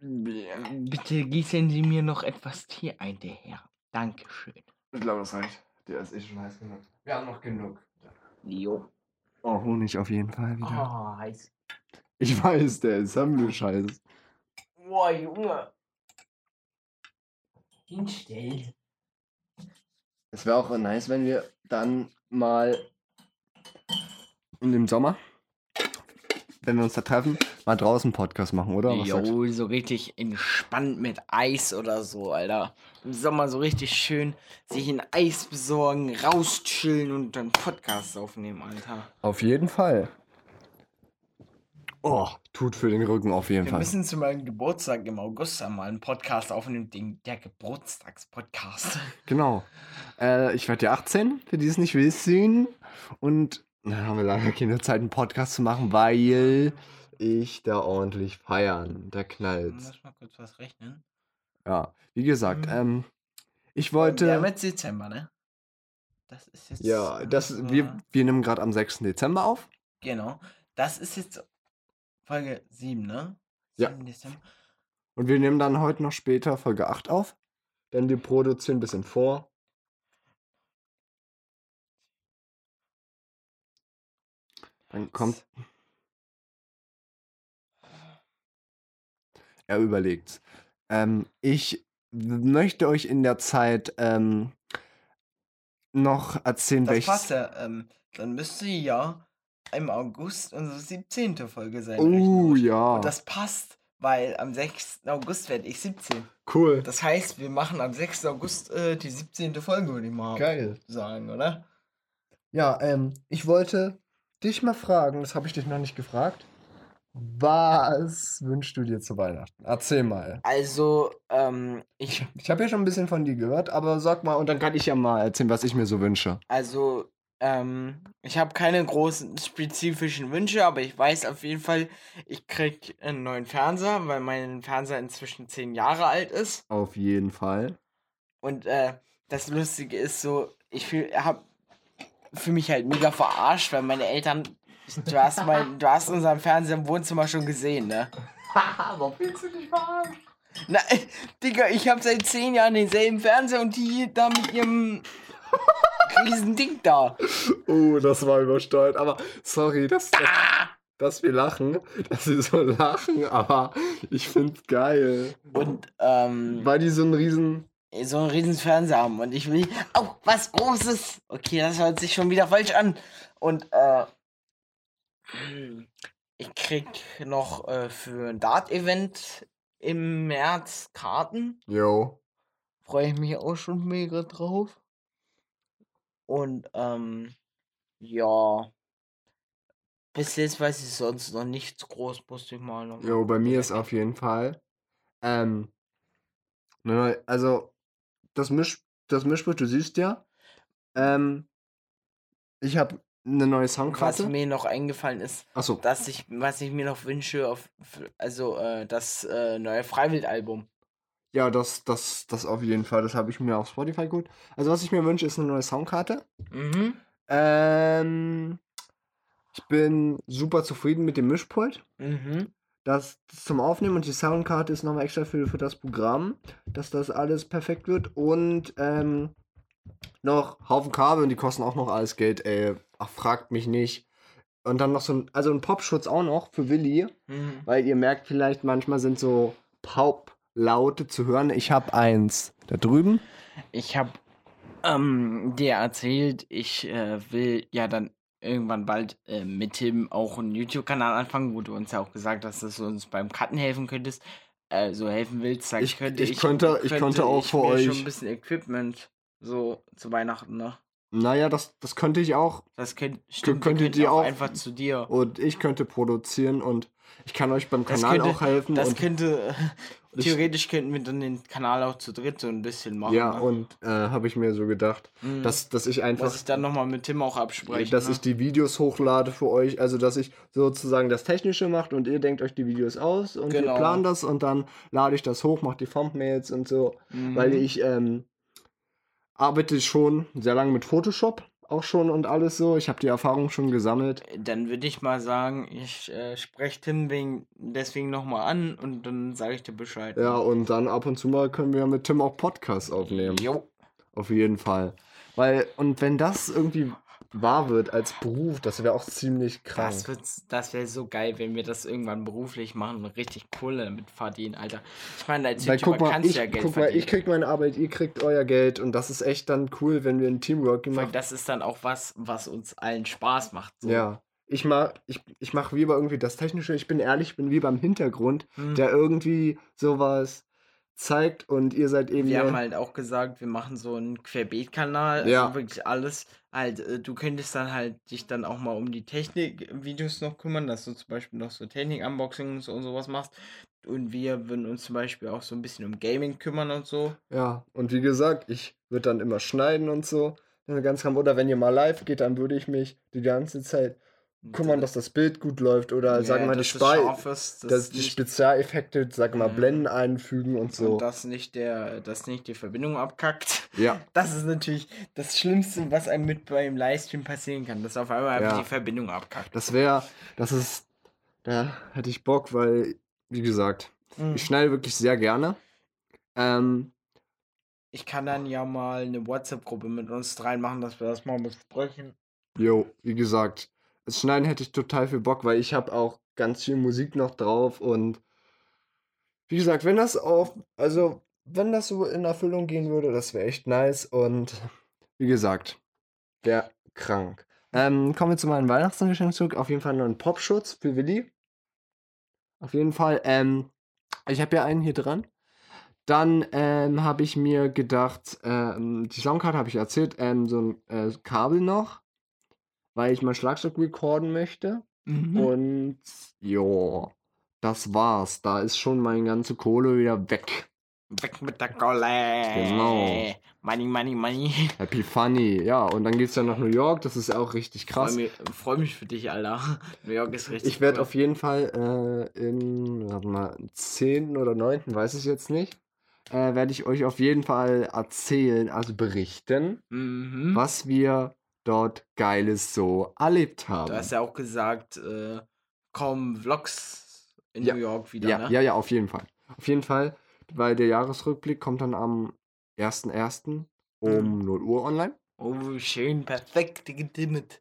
Bitte gießen Sie mir noch etwas Tee ein, der Herr. Dankeschön. Ich glaube, das reicht. Der ist eh schon heiß genug. Wir haben noch genug. Jo. Oh, Honig auf jeden Fall wieder. Oh, heiß. Ich weiß, der ist Sammelscheiß. Boah, Junge. Hinstellen. Es wäre auch nice, wenn wir dann mal in dem Sommer, wenn wir uns da treffen, mal draußen Podcast machen, oder? Was? Jo, so richtig entspannt mit Eis oder so, Alter. Im Sommer so richtig schön sich ein Eis besorgen, rauschillen und dann Podcasts aufnehmen, Alter. Auf jeden Fall. Oh, tut für den Rücken auf jeden Wir Fall. müssen zu meinem Geburtstag im August einmal einen Podcast aufnehmen, den, der Geburtstagspodcast. *laughs* Genau. Äh, ich werde ja 18, für die es nicht wissen. Und dann haben wir leider keine Zeit, einen Podcast zu machen, weil ich da ordentlich feiern. Da knallt's. Muss mal kurz was rechnen. Ja, wie gesagt, Mhm. ähm, ich Wir haben wollte. jetzt Dezember, ne? Das ist jetzt. Ja, das, wir, wir nehmen gerade am 6. Dezember auf. Genau. Das ist jetzt Folge 7, ne? Ja. 7 Dezember. Und wir nehmen dann heute noch später Folge 8 auf. denn wir produzieren ein bisschen vor. Dann kommt. Er überlegt's. Ähm, ich möchte euch in der Zeit ähm, noch erzählen, Das welches. passt ja. Ähm, dann müsste ja im August unsere 17. Folge sein. Oh ja. Und das passt, weil am 6. August werde ich 17. cool. Das heißt, wir machen am 6. August äh, die 17. Folge, würde ich mal Geil. sagen, oder? Ja, ähm, ich wollte dich mal fragen, das habe ich dich noch nicht gefragt. Was wünschst du dir zu Weihnachten? Erzähl mal. Also, ähm, ich, Ich habe ja schon ein bisschen von dir gehört, aber sag mal, und dann kann ich ja mal erzählen, was ich mir so wünsche. also, ähm, ich habe keine großen spezifischen Wünsche, aber ich weiß auf jeden Fall, ich krieg einen neuen Fernseher, weil mein Fernseher inzwischen 10 Jahre alt ist. Auf jeden Fall. Und äh, das Lustige ist so, ich fühl, hab für mich halt mega verarscht, weil meine Eltern, du hast mein, *laughs* du hast unseren Fernseher im Wohnzimmer schon gesehen, ne? *laughs* Warum willst du dich verarschen? Na, *laughs* Digga, ich habe seit 10 Jahren denselben Fernseher und die da mit ihrem *laughs* riesen Ding da. Oh, das war übersteuert. Aber sorry, dass, dass, dass wir lachen, dass wir so lachen, aber ich find's geil. Und ähm, Weil die so einen riesen. so einen riesen Fernseher haben und ich will, oh, was Großes. Okay, das hört sich schon wieder falsch an. Und äh, ich krieg noch äh, für ein Dart-Event im März Karten. Yo. Freue ich mich auch schon mega drauf. Und ähm, ja. Bis jetzt weiß ich sonst noch nichts groß, musste ich mal noch. Jo, bei mir ist auf jeden Fall. Ähm. Ne, also, das Misch, das Mischpult, du siehst ja. Ähm. Ich habe eine neue Was Soundkarte. mir noch eingefallen ist, Achso. dass ich, was ich mir noch wünsche, auf, also äh, das äh, neue Freiwild-Album. Ja, das, das, das auf jeden Fall. Das habe ich mir auf Spotify gut. Also, was ich mir wünsche, ist eine neue Soundkarte. Mhm. Ähm. Ich bin super zufrieden mit dem Mischpult. Mhm. Das zum Aufnehmen und die Soundkarte ist nochmal extra für, für das Programm, dass das alles perfekt wird. Und ähm, noch Haufen Kabel und die kosten auch noch alles Geld, ey. Ach, fragt mich nicht. Und dann noch so ein, also ein Popschutz auch noch für Willi, Mhm. weil ihr merkt vielleicht, manchmal sind so Pop-Laute zu hören. Ich habe eins da drüben. Ich habe ähm, dir erzählt, ich äh, will ja dann irgendwann bald äh, mit Tim auch einen YouTube-Kanal anfangen, wo du uns ja auch gesagt hast, dass du uns beim Cutten helfen könntest, äh, so helfen willst. Dann Ich- könnte ich könnte- ich könnte auch ich für euch- schon ein bisschen Equipment so zu Weihnachten, ne? Naja, das, das könnte ich auch. Das könnt, stimmt, könntet ihr auch auch- einfach zu dir. Und ich könnte produzieren und ich kann euch beim Kanal könnte- auch helfen. Das könnte, ich- theoretisch könnten wir dann den Kanal auch zu dritt so ein bisschen machen. Ja, ne? und äh, habe ich mir so gedacht, Mhm. dass, dass ich einfach, Muss ich dann nochmal mit Tim auch absprechen. dass ne? ich die Videos hochlade für euch, also dass ich sozusagen das Technische macht und ihr denkt euch die Videos aus und Genau. wir planen das und dann lade ich das hoch, mache die Thumbnails und so, Mhm. weil ich ähm, arbeite schon sehr lange mit Photoshop auch schon und alles so. Ich habe die Erfahrung schon gesammelt. Dann würde ich mal sagen, ich äh, spreche Tim wegen, deswegen nochmal an und dann sage ich dir Bescheid. Ja, und dann ab und zu mal können wir mit Tim auch Podcasts aufnehmen. Jo. Auf jeden Fall. Weil, und wenn das irgendwie wahr wird als Beruf, das wäre auch ziemlich krank. Das, wird's- das wäre so geil, wenn wir das irgendwann beruflich machen und richtig Kohle damit verdienen, Alter. Ich meine, als Weil YouTuber mal, kannst ich, du ja Geld guck mal, verdienen. ich krieg meine Arbeit, ihr kriegt euer Geld und das ist echt dann cool, wenn wir ein Teamwork Weil machen. das ist dann auch was, was uns allen Spaß macht. So. Ja. Ich mach, ich, ich mach lieber irgendwie das Technische, ich bin ehrlich, ich bin lieber im Hintergrund, Hm. der irgendwie sowas zeigt und ihr seid eben Wir haben halt auch gesagt, wir machen so einen Querbeet-Kanal, also Ja. wirklich alles. Halt, äh, du könntest dann halt dich dann auch mal um die Technik-Videos noch kümmern, dass du zum Beispiel noch so Technik-Unboxings und sowas machst. Und wir würden uns zum Beispiel auch so ein bisschen um Gaming kümmern und so. Ja, und wie gesagt, ich würde dann immer schneiden und so. Ganz. Oder wenn ihr mal live geht, dann würde ich mich die ganze Zeit kümmern, dass das Bild gut läuft. Oder sagen wir mal, die, scharf ist, dass die Spezialeffekte, sag mal, Mhm. Blenden einfügen und so. und dass nicht der, dass nicht die Verbindung abkackt. ja, *laughs* Das ist natürlich das Schlimmste, was einem mit beim Livestream passieren kann, dass auf einmal Ja. die Verbindung abkackt. das wäre, das ist, da hätte ich Bock, weil, wie gesagt, Mhm. ich schneide wirklich sehr gerne. Ähm, ich kann dann ja mal eine WhatsApp-Gruppe mit uns dreien machen, dass wir das mal besprechen. Jo, wie gesagt, das Schneiden hätte ich total viel Bock, weil ich habe auch ganz viel Musik noch drauf und wie gesagt, wenn das auf, also wenn das so in Erfüllung gehen würde, das wäre echt nice und wie gesagt, wäre krank. Ähm, kommen wir zu meinem Weihnachtsgeschenkzug. Auf jeden Fall noch ein Popschutz für Willi. Auf jeden Fall. Ähm, ich habe ja einen hier dran. Dann ähm, habe ich mir gedacht, ähm, die Soundcard habe ich erzählt, ähm, so ein äh, Kabel noch, weil ich mein Schlagzeug recorden möchte. Mhm. Und jo, das war's. Da ist schon meine ganze Kohle wieder weg. Weg mit der Kohle. Genau. Money, money, money. Happy Funny. Ja, und dann geht's ja nach New York. Das ist auch richtig krass. Freue mich, freu mich für dich, Alter. *laughs* New York ist richtig Ich werde cool. auf jeden Fall äh, in, warte mal, 10. oder 9., weiß ich jetzt nicht, äh, werde ich euch auf jeden Fall erzählen, also berichten, mhm. was wir dort Geiles so erlebt haben. Du hast ja auch gesagt, äh, kommen Vlogs in ja. New York wieder, ja, ne? Ja, ja, auf jeden Fall. Auf jeden Fall, weil der Jahresrückblick kommt dann am 1.1. um mhm. 0 Uhr online. Oh, schön, perfekt gedimmt.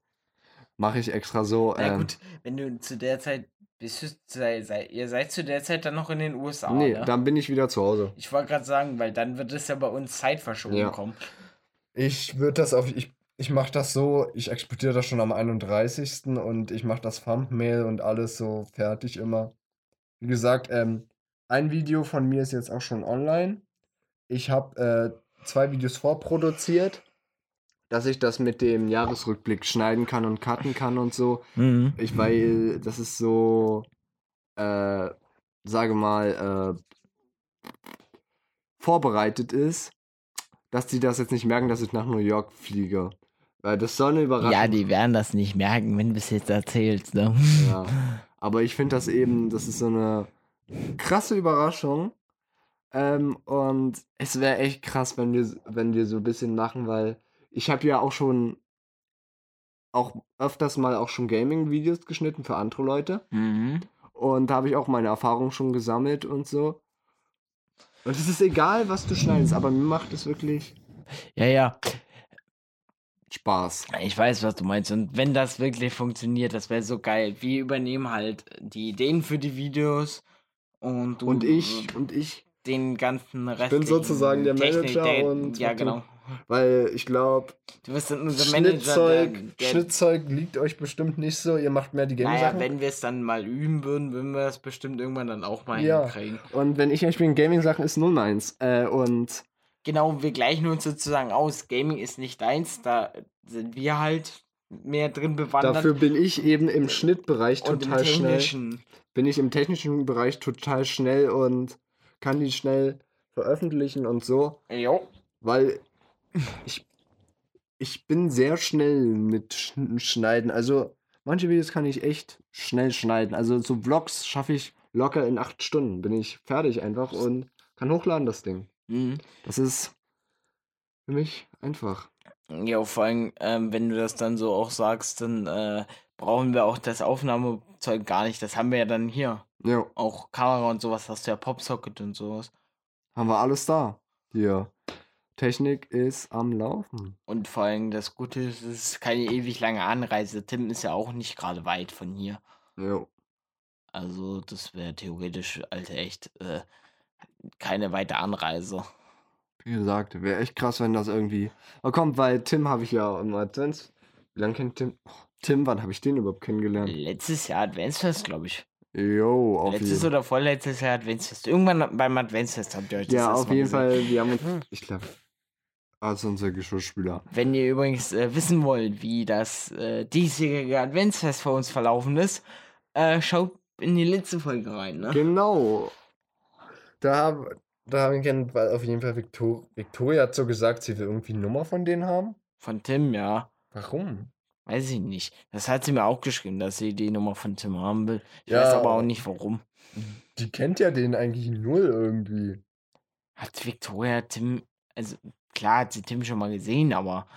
Mache ich extra so. Na ähm, gut, wenn du zu der Zeit bist sei, sei, ihr seid zu der Zeit dann noch in den USA. Nee, ne? dann bin ich wieder zu Hause. Ich wollte gerade sagen, weil dann wird es ja bei uns Zeit verschoben ja. kommen. Ich würde das auf. Ich, ich mache das so, ich exportiere das schon am 31. und ich mache das Thumbnail und alles so fertig immer. Wie gesagt, ähm, ein Video von mir ist jetzt auch schon online. Ich habe äh, zwei Videos vorproduziert, dass ich das mit dem Jahresrückblick schneiden kann und cutten kann und so. Mhm. Ich, weil das ist so, äh, sage mal, äh, vorbereitet ist, dass die das jetzt nicht merken, dass ich nach New York fliege. Weil das soll eine Überraschung. Ja, die werden das nicht merken, wenn du es jetzt erzählst. Ne? Ja. Aber ich finde das eben, das ist so eine krasse Überraschung. Ähm, und es wäre echt krass, wenn wir, wenn wir so ein bisschen machen, weil ich habe ja auch schon auch öfters mal auch schon Gaming-Videos geschnitten für andere Leute. Mhm. Und da habe ich auch meine Erfahrungen schon gesammelt und so. Und es ist egal, was du schneidest, aber mir macht es wirklich. Ja, ja. Spaß. Ich weiß, was du meinst. Und wenn das wirklich funktioniert, das wäre so geil. Wir übernehmen halt die Ideen für die Videos und du, und ich und ich den ganzen Rest. Ich bin sozusagen der Technik, Manager der, und ja genau. Weil ich glaube, Schnittzeug, Schnittzeug liegt euch bestimmt nicht so. Ihr macht mehr die Game Naja, wenn wir es dann mal üben würden, würden wir es bestimmt irgendwann dann auch mal ja. hinkriegen. Und wenn ich euch bin, Gaming-Sachen ist null meins. Äh, und genau, wir gleichen uns sozusagen aus. Gaming ist nicht deins, da sind wir halt mehr drin bewandert. Dafür bin ich eben im Schnittbereich total schnell. Bin ich im technischen Bereich total schnell und kann die schnell veröffentlichen und so. Jo. Weil ich, ich bin sehr schnell mit Schneiden. Also manche Videos kann ich echt schnell schneiden. Also so Vlogs schaffe ich locker in acht Stunden. Bin ich fertig einfach und kann hochladen das Ding. Mhm. Das ist für mich einfach. Ja, vor allem, ähm, wenn du das dann so auch sagst, dann äh, brauchen wir auch das Aufnahmezeug gar nicht. Das haben wir ja dann hier. Ja. Auch Kamera und sowas hast du ja Popsocket und sowas. Haben wir alles da. Hier. Technik ist am Laufen. Und vor allem das Gute ist, es ist keine ewig lange Anreise. Tim ist ja auch nicht gerade weit von hier. Ja. Also, das wäre theoretisch, Alter, echt äh, keine weite Anreise. Wie gesagt, wäre echt krass, wenn das irgendwie. Aber kommt, weil Tim habe ich ja im Advents. Wie lange kennt Tim? Oh, Tim, wann habe ich den überhaupt kennengelernt? Letztes Jahr Adventsfest, glaube ich. Jo, auf Letztes jeden. oder vorletztes Jahr Adventsfest. Irgendwann beim Adventsfest habt ihr euch das Ja, auf jeden gesehen. Fall. Wir haben uns, ich glaube, als unser Geschirrspüler. Wenn ihr übrigens äh, wissen wollt, wie das äh, diesjährige Adventsfest für uns verlaufen ist, äh, schaut in die letzte Folge rein, ne? Genau. Da haben, da haben wir auf jeden Fall Victor Victoria hat so gesagt, sie will irgendwie eine Nummer von denen haben. Von Tim, ja. Warum? Weiß ich nicht. Das hat sie mir auch geschrieben, dass sie die Nummer von Tim haben will. Ich ja, weiß aber auch nicht warum. Die kennt ja den eigentlich null irgendwie. Hat Victoria Tim, also Klar hat sie Tim schon mal gesehen, aber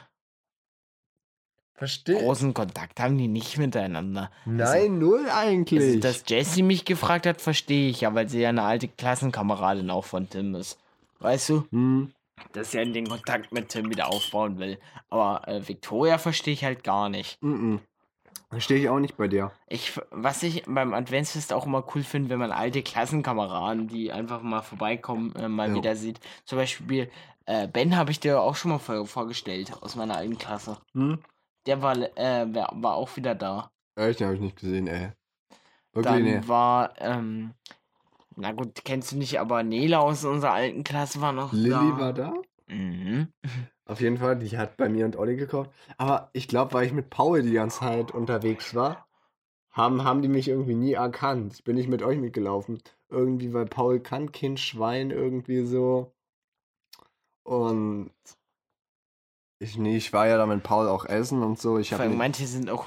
Verstehe. großen Kontakt haben die nicht miteinander. Also Nein, also, null eigentlich. Also, dass Jessie mich gefragt hat, verstehe ich ja, weil sie ja eine alte Klassenkameradin auch von Tim ist. Weißt du? Hm. dass er den Kontakt mit Tim wieder aufbauen will. Aber äh, Victoria verstehe ich halt gar nicht. Mm. Verstehe ich auch nicht bei dir. Ich, was ich beim Adventsfest auch immer cool finde, wenn man alte Klassenkameraden, die einfach mal vorbeikommen, äh, mal Ja. wieder sieht. Zum Beispiel äh, Ben habe ich dir auch schon mal vor, vorgestellt aus meiner alten Klasse. Hm? Der war, äh, war, auch wieder da. Echt, den habe ich nicht gesehen, ey. Wirklich, Dann nee. war, ähm, na gut, kennst du nicht, aber Nela aus unserer alten Klasse war noch Lilly da. war da? Mhm. *laughs* Auf jeden Fall, die hat bei mir und Olli gekauft. Aber ich glaube, weil ich mit Paul die ganze Zeit unterwegs war, haben, haben die mich irgendwie nie erkannt. Ich bin nicht mit euch mitgelaufen. Irgendwie, weil Paul kann kein Schwein irgendwie so. Und ich, nee, ich war ja da mit Paul auch essen und so. Ich Vor habe allem manche sind auch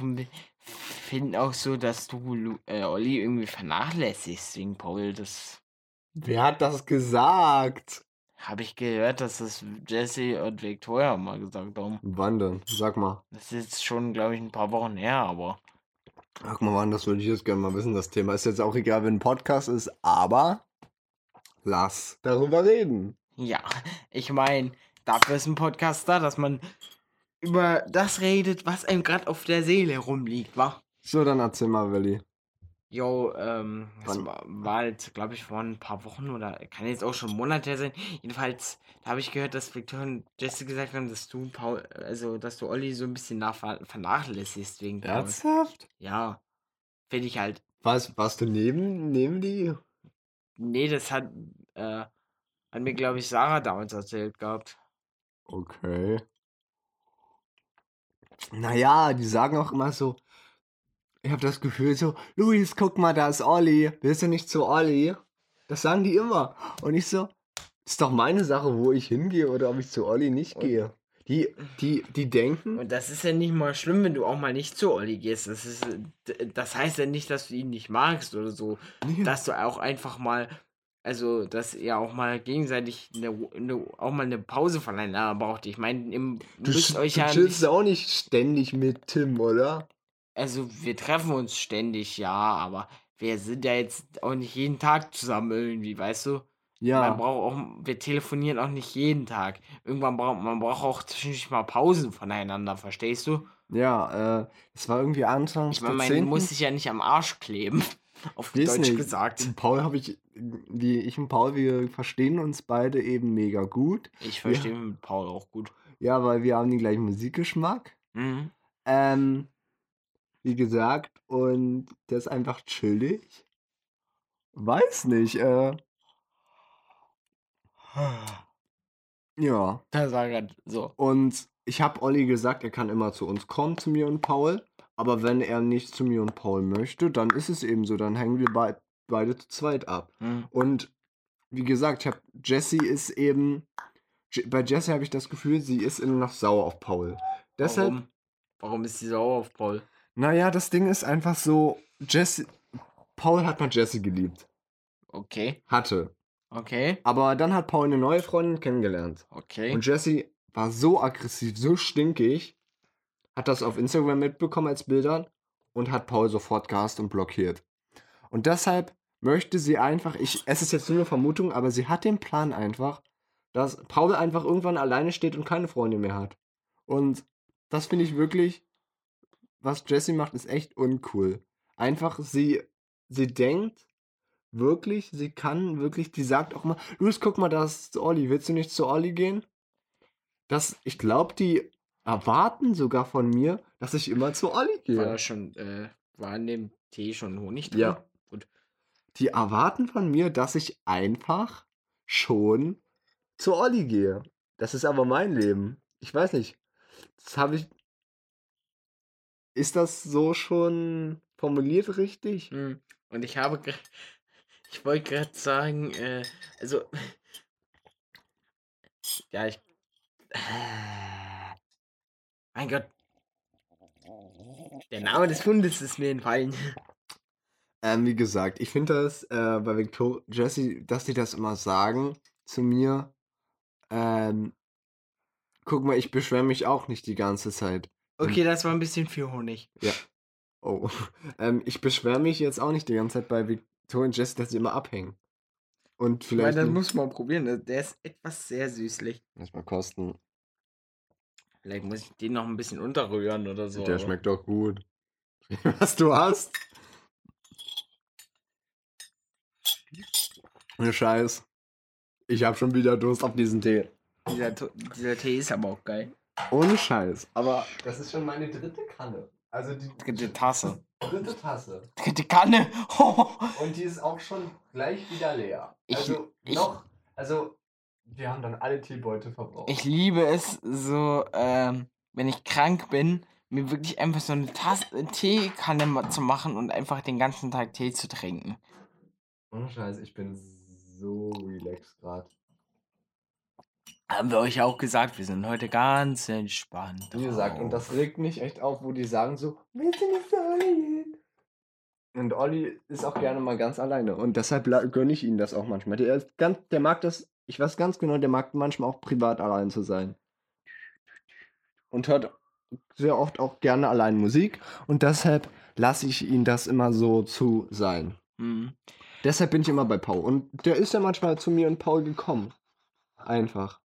finden auch so, dass du äh, Olli irgendwie vernachlässigst wegen Paul. Das Wer hat das gesagt? habe ich gehört, dass das Jesse und Victoria mal gesagt haben. Wann denn? Sag mal. Das ist jetzt schon, glaube ich, ein paar Wochen her, aber Sag mal, wann, das würde ich jetzt gerne mal wissen, das Thema. Ist jetzt auch egal, wenn ein Podcast ist, aber lass darüber reden. ja, *laughs* ich meine, dafür ist ein Podcast da, dass man über das redet, was einem gerade auf der Seele rumliegt, wa? So, dann erzähl mal, Willi. Jo, ähm, das war, war halt, glaube ich, vor ein paar Wochen oder kann jetzt auch schon Monate her sein. Jedenfalls, habe ich gehört, dass Victoria und Jesse gesagt haben, dass du Paul, also dass du Olli so ein bisschen nach vernachlässigst wegen Paul. Ernsthaft? Ja, finde ich halt. Was, warst du neben, neben die? Nee, das hat, äh, hat mir, glaube ich, Sarah damals erzählt gehabt. Okay. Naja, die sagen auch immer so, ich habe das Gefühl so, Luis, guck mal, da ist Olli. Willst du nicht zu Olli? Das sagen die immer. Und ich so, ist doch meine Sache, wo ich hingehe oder ob ich zu Olli nicht Und- gehe. Die, die, die denken, Und das ist ja nicht mal schlimm, wenn du auch mal nicht zu Olli gehst. Das ist, das heißt ja nicht, dass du ihn nicht magst oder so. Nee. dass du auch einfach mal, also dass ihr auch mal gegenseitig eine, eine, auch mal eine Pause voneinander braucht. Ich meine, im- du, müsst euch du ja chillst nicht, auch nicht ständig mit Tim, oder? also wir treffen uns ständig, ja, aber wir sind ja jetzt auch nicht jeden Tag zusammen irgendwie, weißt du? Man Ja. braucht auch, wir telefonieren auch nicht jeden Tag. Irgendwann braucht man braucht auch zwischendurch mal Pausen voneinander, verstehst du? Ja, äh, es war irgendwie Anfang Ich meine, man muss sich ja nicht am Arsch kleben, auf Weiß Deutsch nicht. gesagt. Paul habe ich, wie ich und Paul, wir verstehen uns beide eben mega gut. Ich verstehe mit Paul auch gut. Ja, weil wir haben den gleichen Musikgeschmack. Mhm. Ähm, wie gesagt, und der ist einfach chillig. Weiß nicht, äh, ja. Da sag grad so. Und ich habe Olli gesagt, er kann immer zu uns kommen, zu mir und Paul. Aber wenn er nicht zu mir und Paul möchte, dann ist es eben so. Dann hängen wir bei, beide zu zweit ab. Mhm. Und wie gesagt, ich habe Jessie ist eben. Bei Jessie habe ich das Gefühl, sie ist immer noch sauer auf Paul. Deshalb, Warum? Warum ist sie sauer auf Paul? naja, das Ding ist einfach so, Jessie. Paul hat mal Jessie geliebt. Okay, Hatte. okay, Aber dann hat Paul eine neue Freundin kennengelernt. okay. Und Jessie war so aggressiv, so stinkig, hat das auf Instagram mitbekommen als Bildern und hat Paul sofort gehasst und blockiert. Und deshalb möchte sie einfach, ich, es ist jetzt nur eine Vermutung, aber sie hat den Plan einfach, dass Paul einfach irgendwann alleine steht und keine Freunde mehr hat. Und das finde ich wirklich, was Jessie macht, ist echt uncool. Einfach, sie, sie denkt wirklich, sie kann wirklich, die sagt auch mal, Luis, guck mal, da ist Olli, willst du nicht zu Olli gehen? Das, ich glaube, die erwarten sogar von mir, dass ich immer zu Olli War gehe. da schon, äh, war in dem Tee schon Honig drin? Ja. Gut. Die erwarten von mir, dass ich einfach schon zu Olli gehe. Das ist aber mein Leben. Ich weiß nicht. Das habe ich. Ist das so schon formuliert richtig? Hm. Und ich habe, *laughs* ich wollte gerade sagen, äh, also, ja, ich, *sighs* mein Gott, der Name des Hundes ist mir entfallen. Ähm, wie gesagt, ich finde das äh, bei Victoria Jesse, dass die das immer sagen zu mir. Ähm, guck mal, ich beschwere mich auch nicht die ganze Zeit. Okay, das war ein bisschen viel Honig. Oh. *laughs* Ähm, ich beschwere mich jetzt auch nicht die ganze Zeit bei Victoria und Jesse, dass sie immer abhängen. Und Weil vielleicht. das noch- muss man probieren. ne? Der ist etwas sehr süßlich. Lass mal kosten. Vielleicht muss ich den noch ein bisschen unterrühren oder so. Der schmeckt doch gut. *laughs* Was du hast. Ne Scheiß. Ich hab schon wieder Durst auf diesen Tee. Dieser, dieser Tee ist aber auch geil. Ohne Scheiß. Aber das ist schon meine dritte Kanne. Also die Dritte Tasse. dritte Tasse. Dritte Kanne. *laughs* Und die ist auch schon gleich wieder leer. Ich- also ich- noch. Also wir haben dann alle Teebeutel verbraucht. Ich liebe es so, ähm, wenn ich krank bin, mir wirklich einfach so eine Tasse Teekanne ma- zu machen und einfach den ganzen Tag Tee zu trinken. Ohne Scheiß, ich bin so relaxed gerade. Haben wir euch auch gesagt, wir sind heute ganz entspannt. Wie gesagt, und drauf. das regt mich echt auf, wo die sagen so, willst du nicht gehen? Und Olli ist auch gerne mal ganz alleine. Und deshalb gönne ich ihm das auch manchmal. Der, ist ganz, der mag das, ich weiß ganz genau, der mag manchmal auch privat allein zu sein. Und hört sehr oft auch gerne allein Musik. Und deshalb lasse ich ihn das immer so zu sein. Hm. Deshalb bin ich immer bei Paul. Und der ist ja manchmal zu mir und Paul gekommen. Einfach.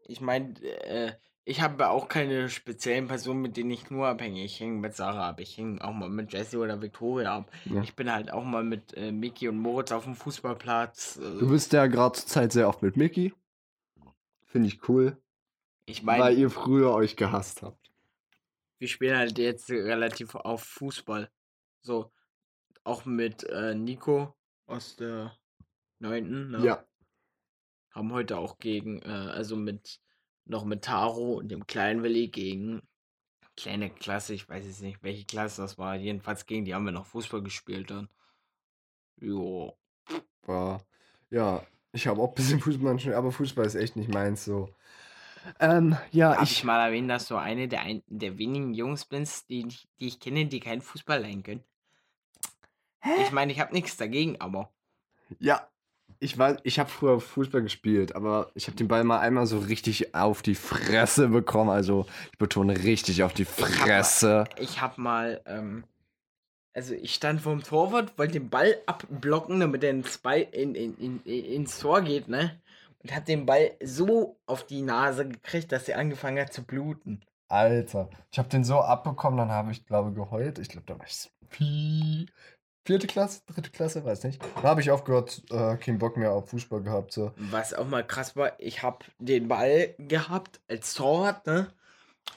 Ich meine, äh, ich habe auch keine speziellen Personen, mit denen ich nur abhänge. Ich hänge mit Sarah ab, ich hänge auch mal mit Jessie oder Victoria ab. Ja. Ich bin halt auch mal mit äh, Miki und Moritz auf dem Fußballplatz. Du Äh, bist ja gerade zur Zeit sehr oft mit Mickey. Finde ich cool. ich weil meine, ihr früher euch gehasst habt. wir spielen halt jetzt relativ auf Fußball. So, auch mit äh, Nico aus der 9. Ne? Ja. Haben heute auch gegen, äh, also mit, noch mit Taro und dem kleinen Willi gegen kleine Klasse, ich weiß jetzt nicht, welche Klasse das war. Jedenfalls gegen die haben wir noch Fußball gespielt dann. Jo. War, ja, ich habe auch ein bisschen Fußball, schon, aber Fußball ist echt nicht meins so. Ähm, ja, Darf ich, ich. mal erwähnen, dass du eine der, ein, der wenigen Jungs bist, die, ich- die ich kenne, die keinen Fußball leihen können? Ich meine, ich habe nichts dagegen, aber Ja, ich weiß, ich habe früher Fußball gespielt, aber ich habe den Ball mal einmal so richtig auf die Fresse bekommen. Also, ich betone richtig auf die hab Fresse. ich habe mal, ähm, also ich stand vorm Torwart, wollte den Ball abblocken, damit er ins, Ball, in, in, in, in, ins Tor geht, ne? Und hat den Ball so auf die Nase gekriegt, dass er angefangen hat zu bluten. Alter, ich habe den so abbekommen, dann habe ich, glaube geheult. Ich glaube, da war ich vierte Klasse, dritte Klasse, weiß nicht. Da habe ich aufgehört, äh, keinen Bock mehr auf Fußball gehabt. So. Was auch mal krass war, ich habe den Ball gehabt als Torwart, ne?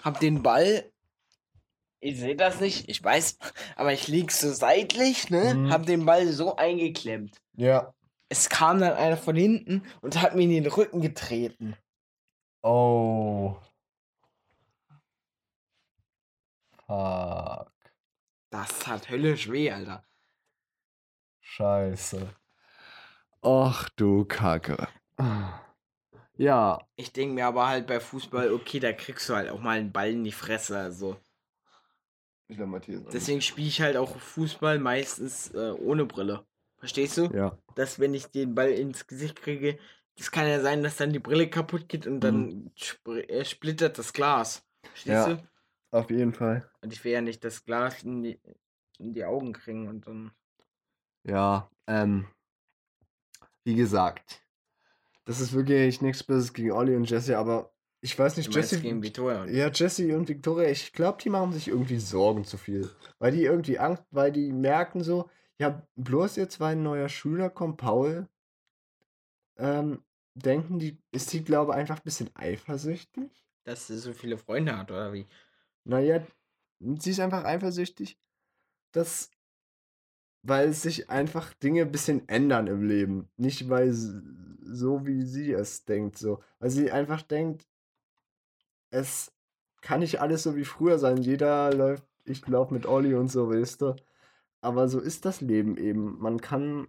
Hab den Ball. Ihr seht das nicht, ich weiß, aber ich lieg so seitlich, ne? Mhm. Hab den Ball so eingeklemmt. Ja. Es kam dann einer von hinten und hat mir in den Rücken getreten. Oh. Fuck. Das hat höllisch weh, Alter. Scheiße. Ach du Kacke. Ja, Ich denke mir aber halt bei Fußball, okay, da kriegst du halt auch mal einen Ball in die Fresse. Also. ich glaube, Matthias. Deswegen spiele ich halt auch Fußball meistens äh, ohne Brille. Verstehst du? Ja. dass wenn ich den Ball ins Gesicht kriege, das kann ja sein, dass dann die Brille kaputt geht und dann spr äh, splittert das Glas. Verstehst Ja. du? Auf jeden Fall. Und ich will ja nicht das Glas in die, in die Augen kriegen und dann. Ja, ähm. Wie gesagt. Das ist wirklich nichts Böses gegen Olli und Jesse, aber ich weiß nicht, Jesse. gegen Victoria. Ja, Jesse und Victoria, ich glaube, die machen sich irgendwie Sorgen zu viel. Weil die irgendwie Angst, weil die merken so, ja, bloß jetzt, weil ein neuer Schüler kommt, Paul, ähm, denken die, ist die, glaube ich, einfach ein bisschen eifersüchtig? Dass sie so viele Freunde hat, oder wie? Naja, sie ist einfach eifersüchtig, dass, weil sich einfach Dinge ein bisschen ändern im Leben. Nicht weil so, wie sie es denkt, so. Weil sie einfach denkt, es kann nicht alles so wie früher sein. Jeder läuft, ich laufe mit Olli und so, weißt du. Aber so ist das Leben eben. Man kann.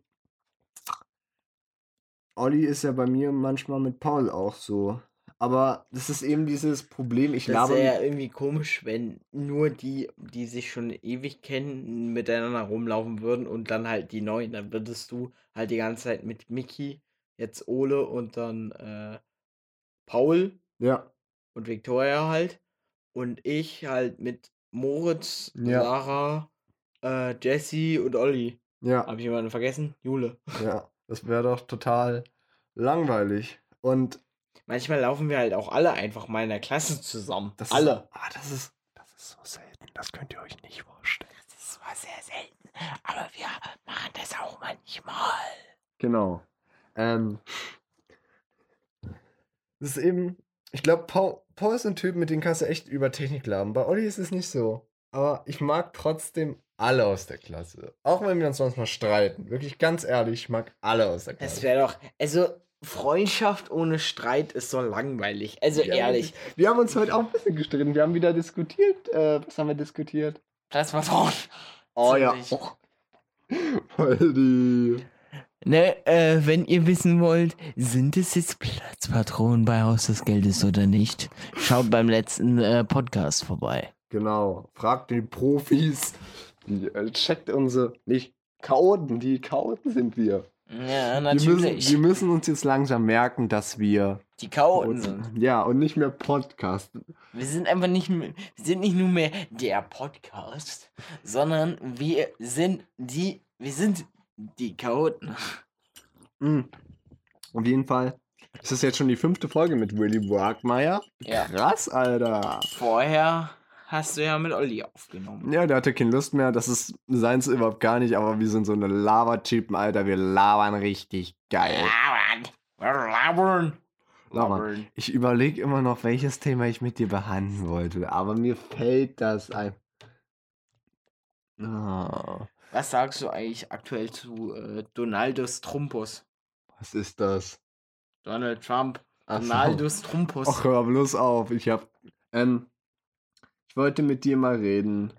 Olli ist ja bei mir manchmal mit Paul auch so. Aber das ist eben dieses Problem, ich Das laber. wäre ja irgendwie komisch, wenn nur die, die sich schon ewig kennen, miteinander rumlaufen würden und dann halt die Neuen. Dann würdest du halt die ganze Zeit mit Mickey, jetzt Ole und dann äh, Paul Ja, und Victoria halt. Und ich halt mit Moritz, Ja. Sarah, äh, Jesse und Olli. ja, Habe ich jemanden vergessen? Jule. ja. Das wäre doch total langweilig. Und Manchmal laufen wir halt auch alle einfach mal in der Klasse zusammen. das alle. Ist, ah, das ist, das ist so selten. Das könnt ihr euch nicht vorstellen. Das ist zwar sehr selten, aber wir machen das auch manchmal. Genau. Ähm, das ist eben, ich glaube, Paul, Paul ist ein Typ, mit dem kannst du echt über Technik labern. Bei Olli ist es nicht so. Aber ich mag trotzdem alle aus der Klasse. Auch wenn wir uns manchmal streiten. Wirklich ganz ehrlich, ich mag alle aus der Das Klasse. wäre doch, also Freundschaft ohne Streit ist so langweilig. Also Ja, ehrlich. Wir haben uns heute auch ein bisschen gestritten. Wir haben wieder diskutiert. Äh, was haben wir diskutiert? das war doch. Oh ja. Oh. Ne, äh, wenn ihr wissen wollt, sind es jetzt Platzpatronen bei Haus des Geldes oder nicht? Schaut beim letzten äh, Podcast vorbei. Genau. Fragt die Profis. Die, äh, checkt unsere. Nicht Chaoten. Die Chaoten sind wir. Ja, Wir müssen, natürlich. wir müssen uns jetzt langsam merken, dass wir. die Chaoten sind. Ja, und nicht mehr Podcast. Wir sind einfach nicht mehr, wir sind nicht nur mehr der Podcast, sondern wir sind die, wir sind die Chaoten. Mhm. Auf jeden Fall. Ist das jetzt schon die fünfte Folge mit Willy Wagmeier? Ja. Krass, Alter. Vorher hast du ja mit Olli aufgenommen. Ja, der hatte keine Lust mehr. Das ist seins überhaupt gar nicht, aber wir sind so eine Lava-Typen, Alter. Wir labern richtig geil. Labern. Wir labern. Labern. Ich überlege immer noch, welches Thema ich mit dir behandeln wollte, aber mir fällt das ein. Ah, Was sagst du eigentlich aktuell zu äh, Donaldus Trumpus? was ist das? Donald Trump. Ach so. Donaldus Trumpus. Ach, hör bloß auf. Ich hab. Ähm, ich wollte mit dir mal reden.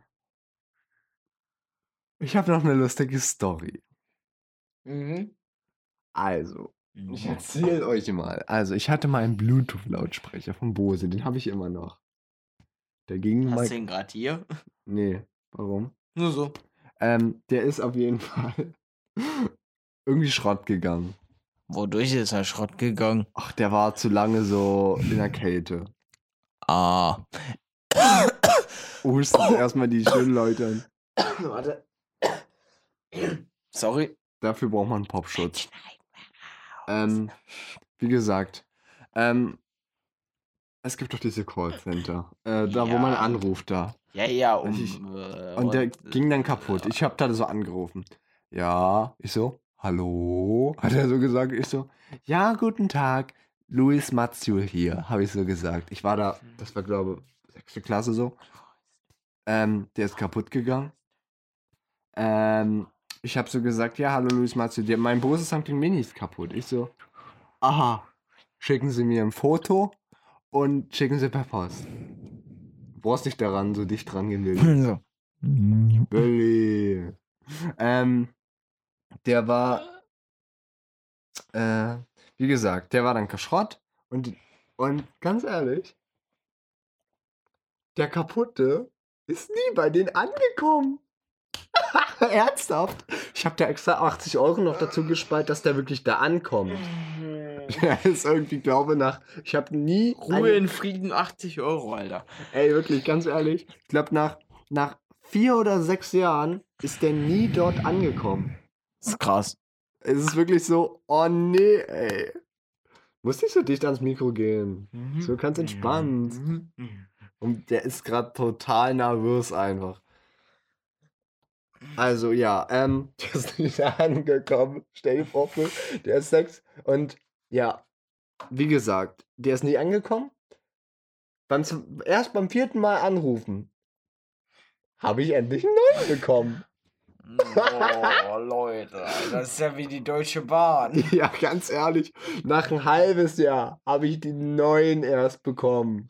Ich habe noch eine lustige Story. Mhm. Also, ich erzähle euch mal. Also, ich hatte mal einen Bluetooth-Lautsprecher von Bose. Den habe ich immer noch. Der ging mal. Hast du ihn gerade hier? *laughs* Nee, warum? Nur so. Ähm, der ist auf jeden *laughs* Fall irgendwie Schrott gegangen. Wodurch ist er Schrott gegangen? Ach, der war zu lange so in der Kälte. Ah. *coughs* Husten erstmal die schönen Leute an. *coughs* Warte. *coughs* Sorry. Dafür braucht man einen Popschutz. Ähm, wie gesagt, ähm, es gibt doch diese Callcenter. Äh, da, wo man Ja. anruft, da. Ja, ja, um. Ich- äh, Und der äh, ging dann kaputt. Ich habe da so angerufen. Ja, ich so, hallo? Hat er so gesagt. Ich so, ja, guten Tag. Luis Matziul hier, habe ich so gesagt. Ich war da, das war glaube ich, sechste Klasse so. Ähm, der ist kaputt gegangen. Ähm, ich habe so gesagt, ja, hallo Luis der, mein Bose Something Mini ist kaputt. Ich so, aha, schicken Sie mir ein Foto und schicken Sie per Post. Du brauchst nicht daran, so dicht dran will. *laughs* So. Billy. Ähm, der war, äh, wie gesagt, der war dann Schrott und, und ganz ehrlich, der kaputte ist nie bei denen angekommen. *laughs* Ernsthaft? Ich habe da extra 80 Euro noch dazu gespart, dass der wirklich da ankommt. Der ist irgendwie, glaube nach, ich habe nie Ruhe in Frieden 80 Euro, Alter. Ey, wirklich, ganz ehrlich. Ich glaube, nach, nach vier oder sechs Jahren ist der nie dort angekommen. Das ist krass. Es ist wirklich so, oh nee, ey. Muss nicht so dicht ans Mikro gehen. So ganz entspannt. Und der ist gerade total nervös einfach. Also ja, ähm, *laughs* der ist nicht *laughs* angekommen. Stell dir vor, der ist sechs. Und ja, wie gesagt, der ist nie angekommen. Beim, erst beim vierten Mal anrufen habe ich endlich einen neuen bekommen. Oh, *laughs* Leute, das ist ja wie die Deutsche Bahn. Ja, ganz ehrlich, nach ein halbes Jahr habe ich die neuen erst bekommen.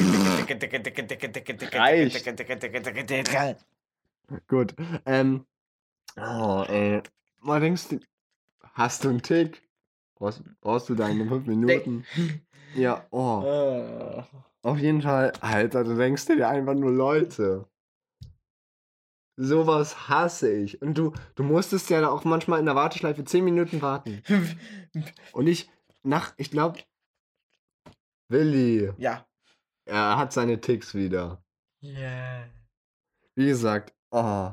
Gut. Ähm. Oh, ey. Was denkst du? Hast du einen Tick? Brauchst, brauchst du deine fünf Minuten? Ja, oh. Ah. Auf jeden Fall, Alter, du denkst dir einfach nur Leute. Sowas hasse ich. Und du, du musstest ja auch manchmal in der Warteschleife 10 Minuten warten. Und ich, nach, ich glaube, Willi, ja. Er hat seine Ticks wieder. Ja. Wie gesagt, oh.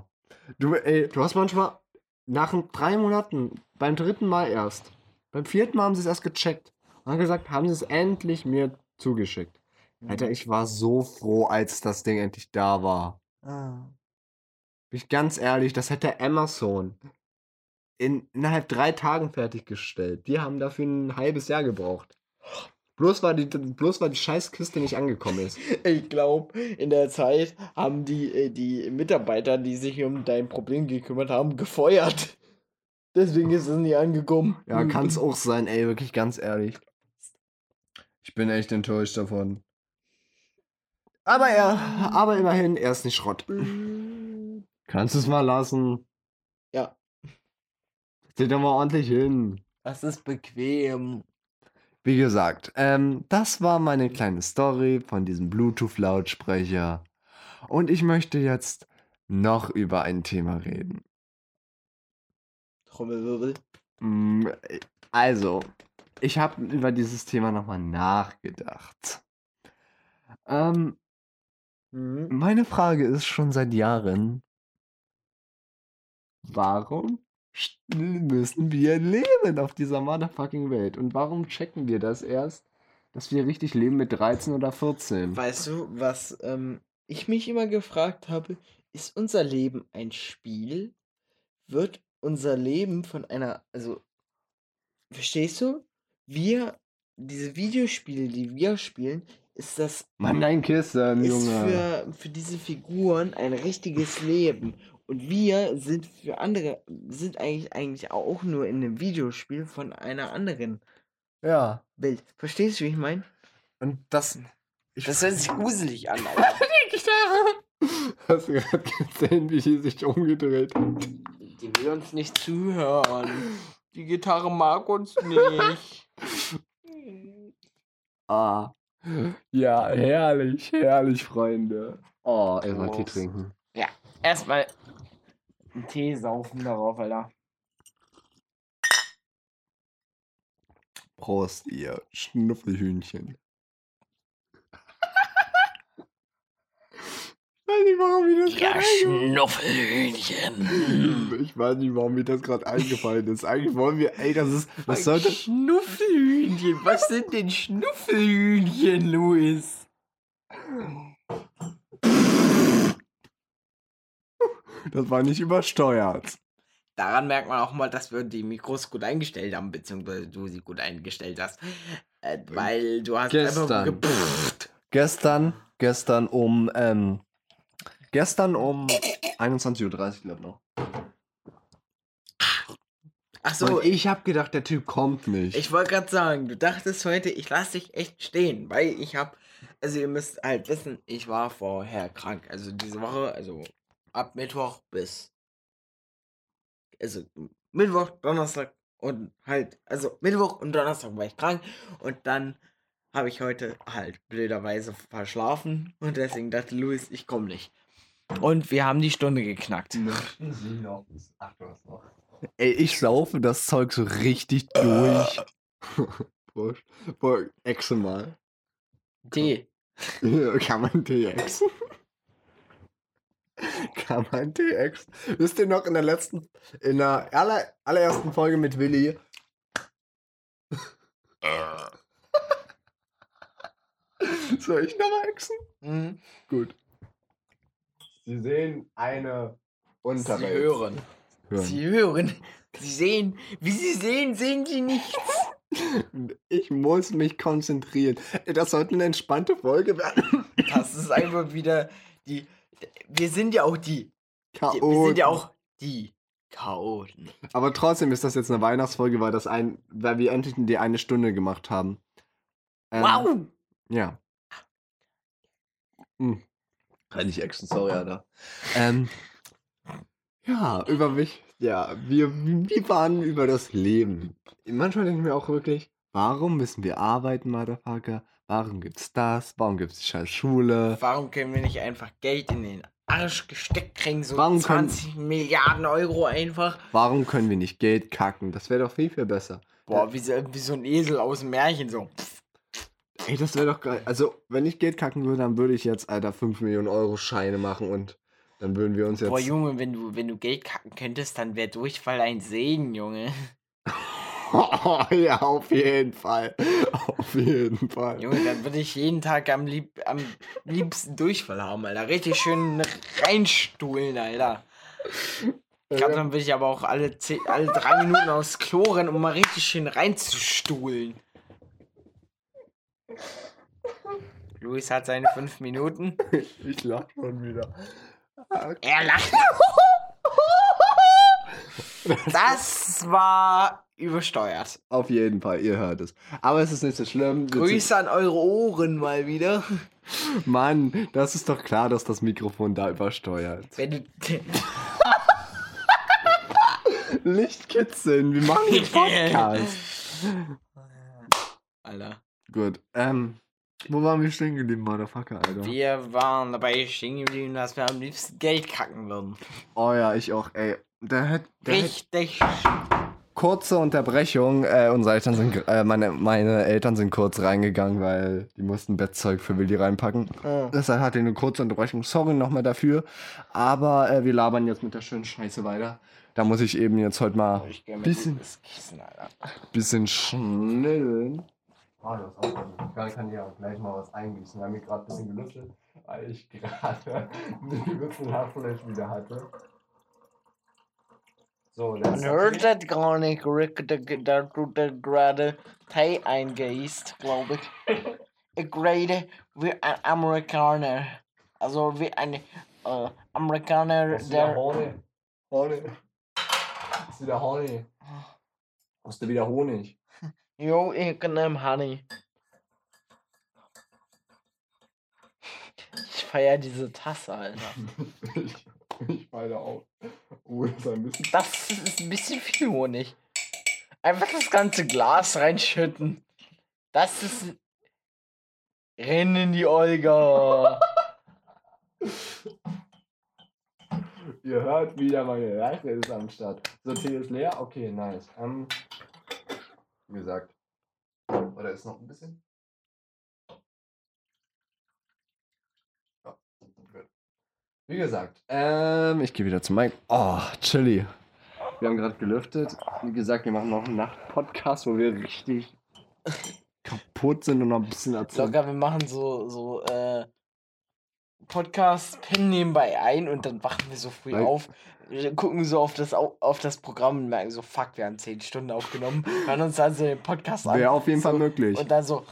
Du, ey, du hast manchmal nach drei Monaten, beim dritten Mal erst, beim vierten Mal haben sie es erst gecheckt. Und haben gesagt, haben sie es endlich mir zugeschickt. Alter, ich war so froh, als das Ding endlich da war. Ah. Bin ich ganz ehrlich, das hätte Amazon in, innerhalb drei Tagen fertiggestellt. Die haben dafür ein halbes Jahr gebraucht. Bloß weil die, bloß weil die Scheißkiste nicht angekommen ist. *laughs* Ich glaube, in der Zeit haben die, äh, die Mitarbeiter, die sich um dein Problem gekümmert haben, gefeuert. Deswegen ist es nie angekommen. Ja, kann es auch sein, ey, wirklich ganz ehrlich. Ich bin echt enttäuscht davon. Aber er, aber immerhin, er ist nicht Schrott. *laughs* Kannst du es mal lassen? Ja. Setz doch mal ordentlich hin. Das ist bequem. Wie gesagt, ähm, das war meine kleine Story von diesem Bluetooth-Lautsprecher. Und ich möchte jetzt noch über ein Thema reden. Trommelwirbel. Mm, Also, ich habe über dieses Thema nochmal nachgedacht. Ähm, Mhm. meine Frage ist schon seit Jahren, warum müssen wir leben auf dieser motherfucking Welt? Und warum checken wir das erst, dass wir richtig leben mit 13 oder 14? Weißt du, was ähm, ich mich immer gefragt habe, ist unser Leben ein Spiel? Wird unser Leben von einer, also, verstehst du? Wir, diese Videospiele, die wir spielen, ist das Mann, dein Kissen, ist Junge. für, für diese Figuren ein richtiges Leben. Und wir sind für andere, sind eigentlich, eigentlich auch nur in einem Videospiel von einer anderen Ja. Welt. Verstehst du, wie ich meine? Und das. Ich Das hört sich gruselig an, Alter. *laughs* Hast du gerade gesehen, wie die sich umgedreht hat? Die will uns nicht zuhören. Die Gitarre mag uns nicht. *laughs* Ah. Ja, herrlich, herrlich, Freunde. Oh, erstmal Tee trinken. Erstmal einen Tee saufen darauf, Alter. Prost, ihr Schnuffelhühnchen. Ich weiß nicht, warum mir das gerade eingefallen Schnuffelhühnchen. Ich weiß nicht, warum mir das gerade eingefallen ist. Eigentlich wollen wir, ey, das ist, das sollte, Schnuffelhühnchen. Was sind denn Schnuffelhühnchen, Luis? Das war nicht übersteuert. Daran merkt man auch mal, dass wir die Mikros gut eingestellt haben, beziehungsweise du sie gut eingestellt hast. Äh, weil du hast Gestern. einfach gepfft. Gestern, gestern um, ähm, gestern um 21.30 Uhr, glaube ich noch. Ach so, Und ich, ich habe gedacht, der Typ kommt nicht. ich wollte gerade sagen, du dachtest heute, ich lasse dich echt stehen, weil ich habe, also ihr müsst halt wissen, ich war vorher krank. Also diese Woche, also ab Mittwoch bis, also Mittwoch, Donnerstag und halt, also Mittwoch und Donnerstag war ich krank und dann habe ich heute halt blöderweise verschlafen und deswegen dachte Luis, ich komme nicht. Und wir haben die Stunde geknackt. Ey, ich saufe das Zeug so richtig durch. *laughs* Boah, exe mal. Tee. *laughs* Kann man Tee exen? Kann man Tee exen? Wisst ihr noch in der letzten, in der aller, allerersten Folge mit Willi? Soll ich nochmal exen? Mhm. Gut. Sie sehen eine Unterwelt. Sie hören. Hören. Sie hören. Sie sehen. Wie sie sehen, sehen sie nichts. *laughs* Ich muss mich konzentrieren. Das sollte eine entspannte Folge werden. Das ist einfach wieder die. Wir sind ja auch die. die wir Chaoten. sind ja auch die Chaoten. Aber trotzdem ist das jetzt eine Weihnachtsfolge, weil, das ein, weil wir endlich die eine Stunde gemacht haben. Ähm, Wow! Ja. Hm. Kann ich Action, sorry, Alter. Ähm, ja, über mich Ja, wir, wir fahren über das Leben. Manchmal denke ich mir auch wirklich, warum müssen wir arbeiten, Motherfucker? Warum gibt's das? Warum gibt's die scheiß Schule? Warum können wir nicht einfach Geld in den Arsch gesteckt kriegen? So Warum können- 20 Milliarden Euro einfach. Warum können wir nicht Geld kacken? Das wäre doch viel, viel besser. Boah, wie so, wie so ein Esel aus dem Märchen so. Ey, das wäre doch geil. Also, wenn ich Geld kacken würde, dann würde ich jetzt, Alter, 5 Millionen Euro Scheine machen und dann würden wir uns jetzt. Boah, Junge, wenn du, wenn du Geld kacken könntest, dann wäre Durchfall ein Segen, Junge. *laughs* *laughs* ja, auf jeden Fall. Auf jeden Fall. Junge, dann würde ich jeden Tag am, lieb, am liebsten Durchfall haben, Alter. Richtig schön reinstuhlen, Alter. Ich glaube, dann würde ich aber auch alle, zehn, alle drei Minuten aufs Klo rennen, um mal richtig schön reinzustuhlen. Luis hat seine fünf Minuten. Ich lach schon wieder. Er lacht. *laughs* *laughs* Das war übersteuert. Auf jeden Fall, ihr hört es. Aber es ist nicht so schlimm. Grüße an eure Ohren mal wieder. *laughs* Mann, das ist doch klar, dass das Mikrofon da übersteuert. Wenn du, *laughs* Lichtkitzeln, wir machen einen Podcast. Alter. Gut, ähm, wo waren wir stehen geblieben, Motherfucker, Alter? Wir waren dabei stehen geblieben, dass wir am liebsten Geld kacken würden. Oh ja, ich auch, ey. Der hat, der hat Richtig. kurze Unterbrechung. Äh, unsere Eltern sind, äh, meine, meine Eltern sind kurz reingegangen, weil die mussten Bettzeug für Willi reinpacken. Oh. Deshalb hatte ich eine kurze Unterbrechung. Sorry nochmal dafür. Aber äh, wir labern jetzt mit der schönen Scheiße weiter. Da muss ich eben jetzt heute mal mit Bisschen- Kissen, bisschen schnell. Ah, das ist. Ich kann ja gleich mal was eingießen. Wir haben hier gerade ein bisschen gelüftet, weil ich *laughs* gerade eine gewisse Haarfleisch wieder hatte. So, Man hört das gar nicht, Rick, da, du da gerade Tee eingehst, glaube ich. *laughs* Ich rede wie ein Amerikaner. Also wie ein äh, Amerikaner, wieder der. Honig. Honig. Das ist wieder Honig. Hast du wieder Honig? Jo, ich nehme Honey. Ich feier diese Tasse, Alter. *laughs* *laughs* ich, falle auf. Oh, das ist ein bisschen. Das ist ein bisschen viel Honig. Einfach das ganze Glas reinschütten. Das ist. Renn in die Olga. *laughs* Ihr hört wieder, meine Leiche ist am Start. So, Tee ist leer? Okay, nice. Ähm, wie gesagt. Oder ist noch ein bisschen? Ja, gut. Wie gesagt, ähm, ich gehe wieder zum Mike. Oh, chilly. Wir haben gerade gelüftet. Wie gesagt, wir machen noch einen Nacht-Podcast, wo wir richtig kaputt sind und noch ein bisschen erzählen. Locker, wir machen so, so, äh, Podcast, pennen nebenbei ein und dann wachen wir so früh Weil- auf, wir gucken so auf das, Au- auf das Programm und merken so, fuck, wir haben 10 Stunden aufgenommen, hören uns dann so den Podcast an. Wäre auf jeden so, Fall möglich. Und dann so,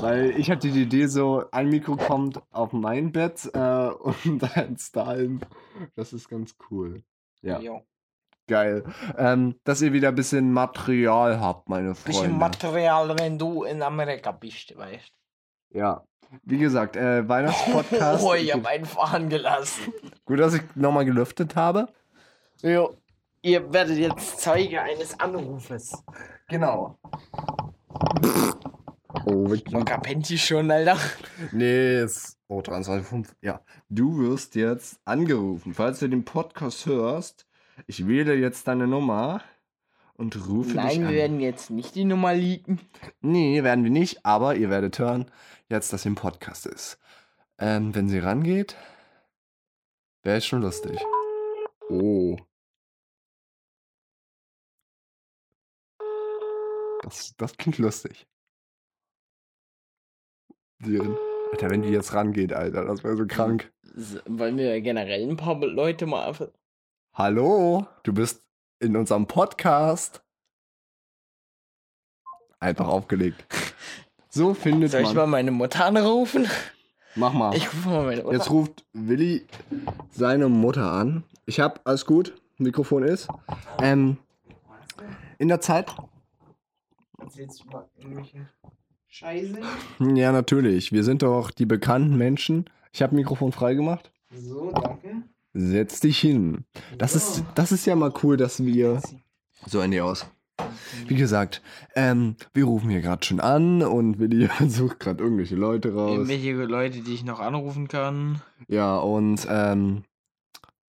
Weil ich hatte die Idee so, ein Mikro kommt auf mein Bett äh, *laughs* und eins dahin. Das ist ganz cool. Ja, jo, geil. Ähm, dass ihr wieder ein bisschen Material habt, meine bisschen Freunde. Material, wenn du in Amerika bist, weißt ja. Wie gesagt, äh, Weihnachtspodcast. *laughs* Oh, ich hab einen fahren gelassen. Gut, dass ich nochmal gelüftet habe. Jo, ihr werdet jetzt Zeuge eines Anrufes. Genau. Oh, pennt die schon, Alter. Nee, ist. Oh, 23,5. Ja. Du wirst jetzt angerufen. Falls du den Podcast hörst, ich wähle jetzt deine Nummer und rufe dich Nein, an. wir werden jetzt nicht die Nummer leaken. Nee, werden wir nicht, aber ihr werdet hören, jetzt, dass sie im Podcast ist. Ähm, wenn sie rangeht, wäre es schon lustig. Oh. Das, das klingt lustig. Siren. Alter, wenn die jetzt rangeht, Alter, das wäre so krank. Wollen wir generell ein paar Leute mal einfach. Hallo, du bist in unserem Podcast. Einfach aufgelegt. So *laughs* findet Soll ich man. mal meine Mutter anrufen? Mach mal. Ich rufe mal meine Mutter. Jetzt ruft Willi seine Mutter an. Ich hab alles gut. Mikrofon ist. Ähm, in der Zeit. Du mal irgendwelche Scheiße? Ja, natürlich. Wir sind doch die bekannten Menschen. Ich habe Mikrofon freigemacht. So, danke. setz dich hin. Das ist, das ist ja mal cool, dass wir. So, Ende aus. Wie gesagt, ähm, wir rufen hier gerade schon an und Willi *laughs* sucht gerade irgendwelche Leute raus. Irgendwelche Leute, die ich noch anrufen kann. Ja, und ähm,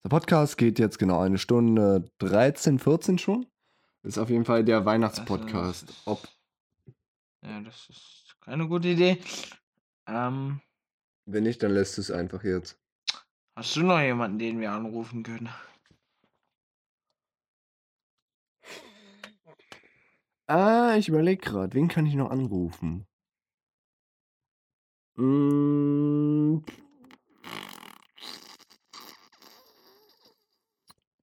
der Podcast geht jetzt genau eine Stunde 13, 14 schon. Ist auf jeden Fall der Weihnachtspodcast. Ob, Ja, das ist keine gute Idee. Ähm, wenn nicht, dann lässt du es einfach jetzt. hast du noch jemanden, den wir anrufen können? Ah, ich überlege gerade, wen kann ich noch anrufen? Mm.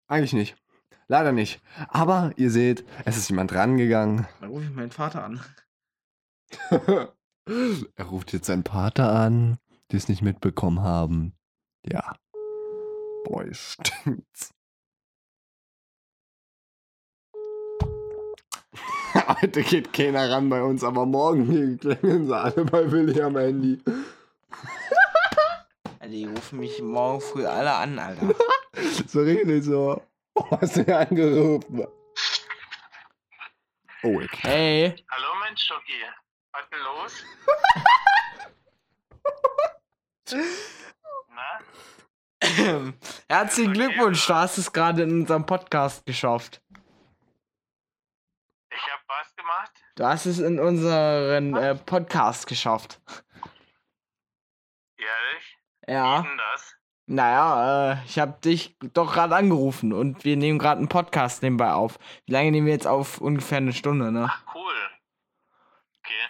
Eigentlich nicht. Leider nicht. Aber ihr seht, es ist jemand rangegangen. Dann rufe ich meinen Vater an. *laughs* er ruft jetzt seinen Pater an, die es nicht mitbekommen haben. Ja. Boy, stinkt's. *laughs* Heute geht keiner ran bei uns, aber morgen *laughs* klingeln sie alle bei Willi am Handy. Also, die rufen mich morgen früh alle an, Alter. So richtig so. Oh, hast du mir angerufen? Oh, ich. Hey, Hallo Mensch, Schoki. Was denn los? *laughs* Na? herzlichen Glückwunsch, du hast es gerade in unserem Podcast geschafft. Ich hab was gemacht? Du hast es in unseren äh, Podcast geschafft. Ehrlich? Ja. Wie denn das? Naja, äh, ich habe dich doch gerade angerufen und wir nehmen gerade einen Podcast nebenbei auf. Wie lange nehmen wir jetzt auf? Ungefähr eine Stunde, ne? Ach, cool. Okay.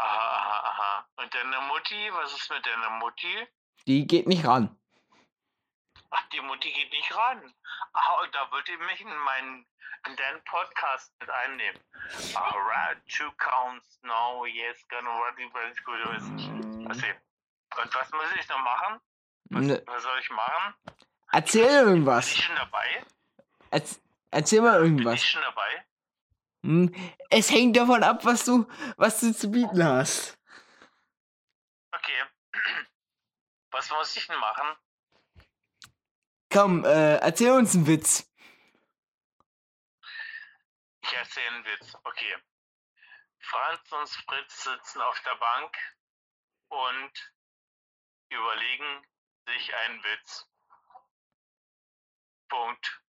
Aha, aha, aha. Und deine Mutti? Was ist mit deiner Mutti? Die geht nicht ran. Ach, die Mutti geht nicht ran. Ah, und da wollte ich mich in meinen in deinen Podcast mit einnehmen. Alright, two counts now, yes, gonna run, very good. Okay. Und was muss ich noch machen? Was, Ne, was soll ich machen? erzähl Bin irgendwas. ich schon dabei? Erz erzähl mal Bin irgendwas. ich schon dabei? Hm? Es hängt davon ab, was du, was du zu bieten hast. Okay. *clears throat* Was muss ich denn machen? Komm, äh, erzähl uns einen Witz. Ich erzähle einen Witz. Okay. Franz und Fritz sitzen auf der Bank und überlegen sich einen Witz. Punkt.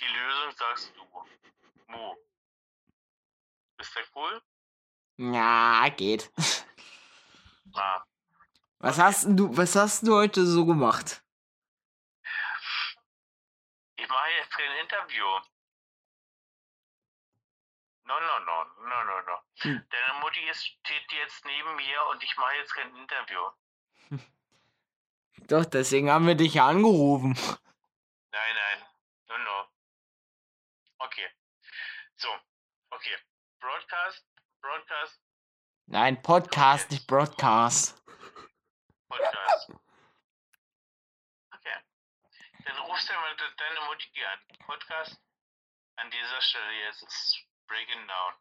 Die Lösung sagst du. Mu. Ist der cool? Ja, geht. Na, Was hast du, was hast du heute so gemacht? ich mache jetzt kein Interview. No, no, no, no, no, no. Hm. Deine Mutti ist, steht jetzt neben mir und ich mache jetzt kein Interview. Doch, deswegen haben wir dich ja angerufen. Nein, nein. No, no. Okay. So. Okay. Broadcast. Broadcast. Nein, Podcast, nicht Broadcast. Podcast. Okay. Dann rufst du mal de- deine Mutti an. Podcast. An dieser Stelle jetzt ist Breaking Down.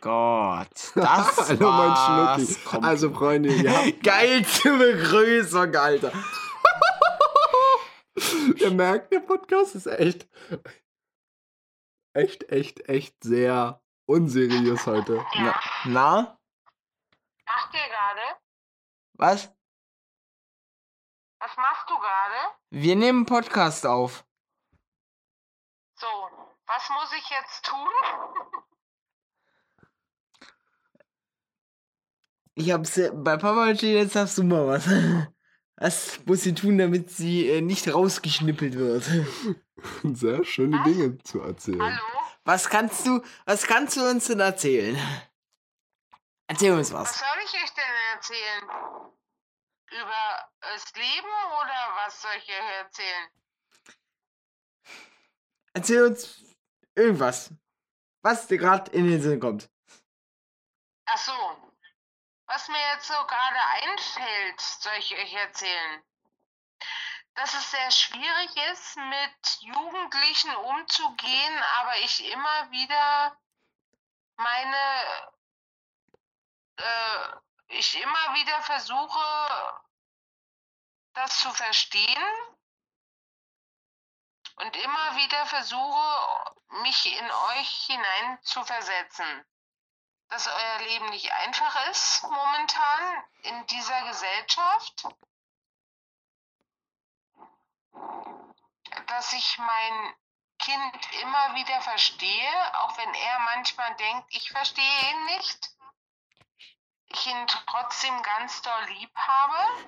Gott, *laughs* das Hallo, mein. Schnucki. Komm. Also, Freunde, ihr habt, *laughs* Geilste Begrüßung, Alter. *laughs* ihr merkt, der Podcast ist echt, echt, echt, echt sehr unseriös heute. Na? Na? Macht ihr gerade? Was? Was machst du gerade? Wir nehmen einen Podcast auf. So, was muss ich jetzt tun? Ich hab's bei Papa entschieden, jetzt hast du mal was. *laughs* Was muss sie tun, damit sie äh, nicht rausgeschnippelt wird? *laughs* Sehr schöne Was? Dinge zu erzählen. Hallo? Was kannst du, was kannst du uns denn erzählen? Erzähl uns Was was. soll ich euch denn erzählen? Über das Leben oder was soll ich euch erzählen? Erzähl uns irgendwas. Was dir gerade in den Sinn kommt. Ach so. Was mir jetzt so gerade einfällt, soll ich euch erzählen. Dass es sehr schwierig ist, mit Jugendlichen umzugehen, aber ich immer wieder meine, äh, ich immer wieder versuche, das zu verstehen und immer wieder versuche, mich in euch hinein zu versetzen. Dass euer Leben nicht einfach ist momentan in dieser Gesellschaft. Dass ich mein Kind immer wieder verstehe, auch wenn er manchmal denkt, ich verstehe ihn nicht. Ich ihn trotzdem ganz doll lieb habe.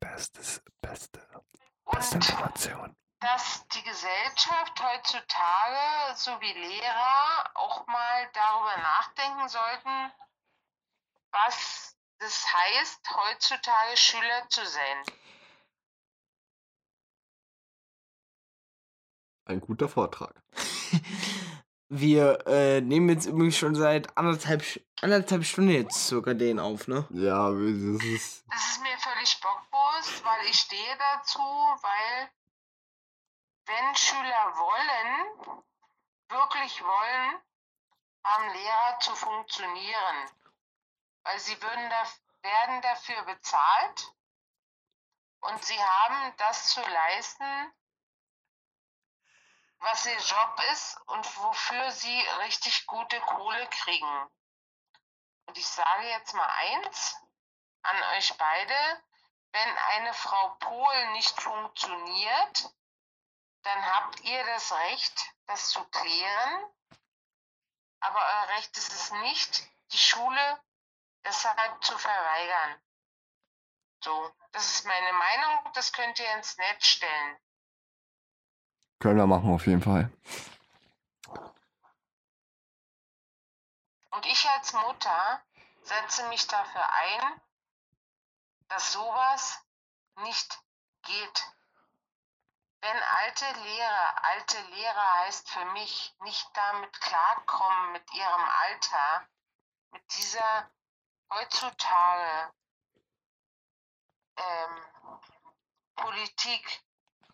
Bestes, beste, beste Und Information. dass die Gesellschaft heutzutage sowie Lehrer auch mal darüber nachdenken sollten, was das heißt, heutzutage Schüler zu sein. Ein guter Vortrag. *laughs* Wir äh, nehmen jetzt übrigens schon seit anderthalb, anderthalb Stunden jetzt sogar den auf, ne? Ja, das ist. Das ist mir völlig bockbewusst, weil ich stehe dazu, weil wenn Schüler wollen, wirklich wollen, haben Lehrer zu funktionieren. Weil sie würden da, werden dafür bezahlt und sie haben das zu leisten, was ihr Job ist und wofür sie richtig gute Kohle kriegen. Und ich sage jetzt mal eins an euch beide, wenn eine Frau Pohl nicht funktioniert, dann habt ihr das Recht, das zu klären. Aber euer Recht ist es nicht, die Schule deshalb zu verweigern. So, das ist meine Meinung, das könnt ihr ins Netz stellen. Können wir machen auf jeden Fall. Und ich als Mutter setze mich dafür ein, dass sowas nicht geht. Wenn alte Lehrer, alte Lehrer heißt für mich nicht damit klarkommen mit ihrem Alter, mit dieser heutzutage ähm, Politik,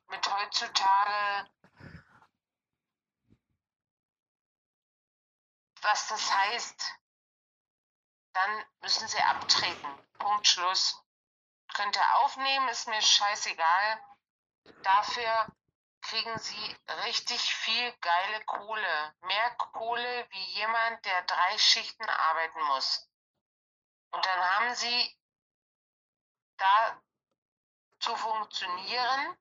mit heutzutage was das heißt, dann müssen sie abtreten. Punkt Schluss. Könnt ihr aufnehmen, ist mir scheißegal. Dafür kriegen sie richtig viel geile Kohle. Mehr Kohle wie jemand, der drei Schichten arbeiten muss. Und dann haben sie da zu funktionieren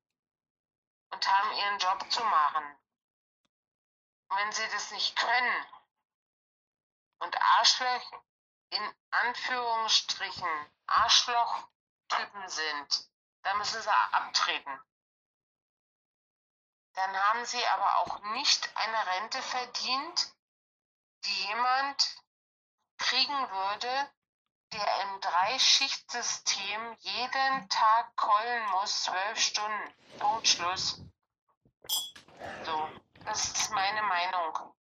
und haben ihren Job zu machen. Und wenn sie das nicht können, und Arschlöch in Anführungsstrichen Arschlochtypen sind, dann müssen sie abtreten. Dann haben sie aber auch nicht eine Rente verdient, die jemand kriegen würde, der im Dreischichtsystem jeden Tag keulen muss, zwölf Stunden. Punkt Schluss. So, das ist meine Meinung.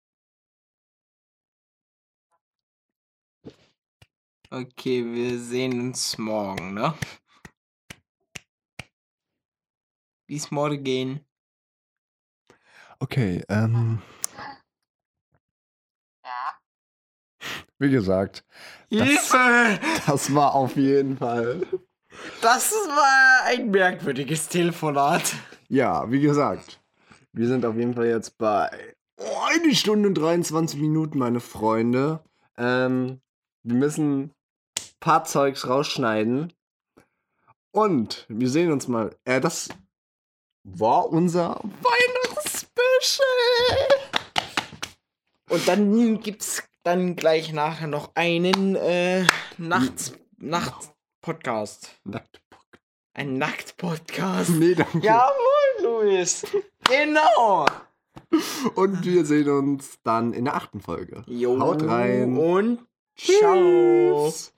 Okay, wir sehen uns morgen, ne? Bis morgen. Okay, ähm, Ja. Wie gesagt, Hilfe! das war auf jeden Fall. Das war ein merkwürdiges Telefonat. Ja, wie gesagt, wir sind auf jeden Fall jetzt bei oh, eine Stunde und 23 Minuten, meine Freunde. Ähm, wir müssen ein paar Zeugs rausschneiden. Und wir sehen uns mal. Äh, das war unser Weihnachtsspecial. Und dann gibt's dann gleich nachher noch einen äh, Nachts Nacht-Podcast. Nacktbock. Ein Nackt-Podcast. Nee, danke. Jawohl, Luis. Genau. Und wir sehen uns dann in der achten Folge. Jo. Haut rein. Und ciao. Tschüss.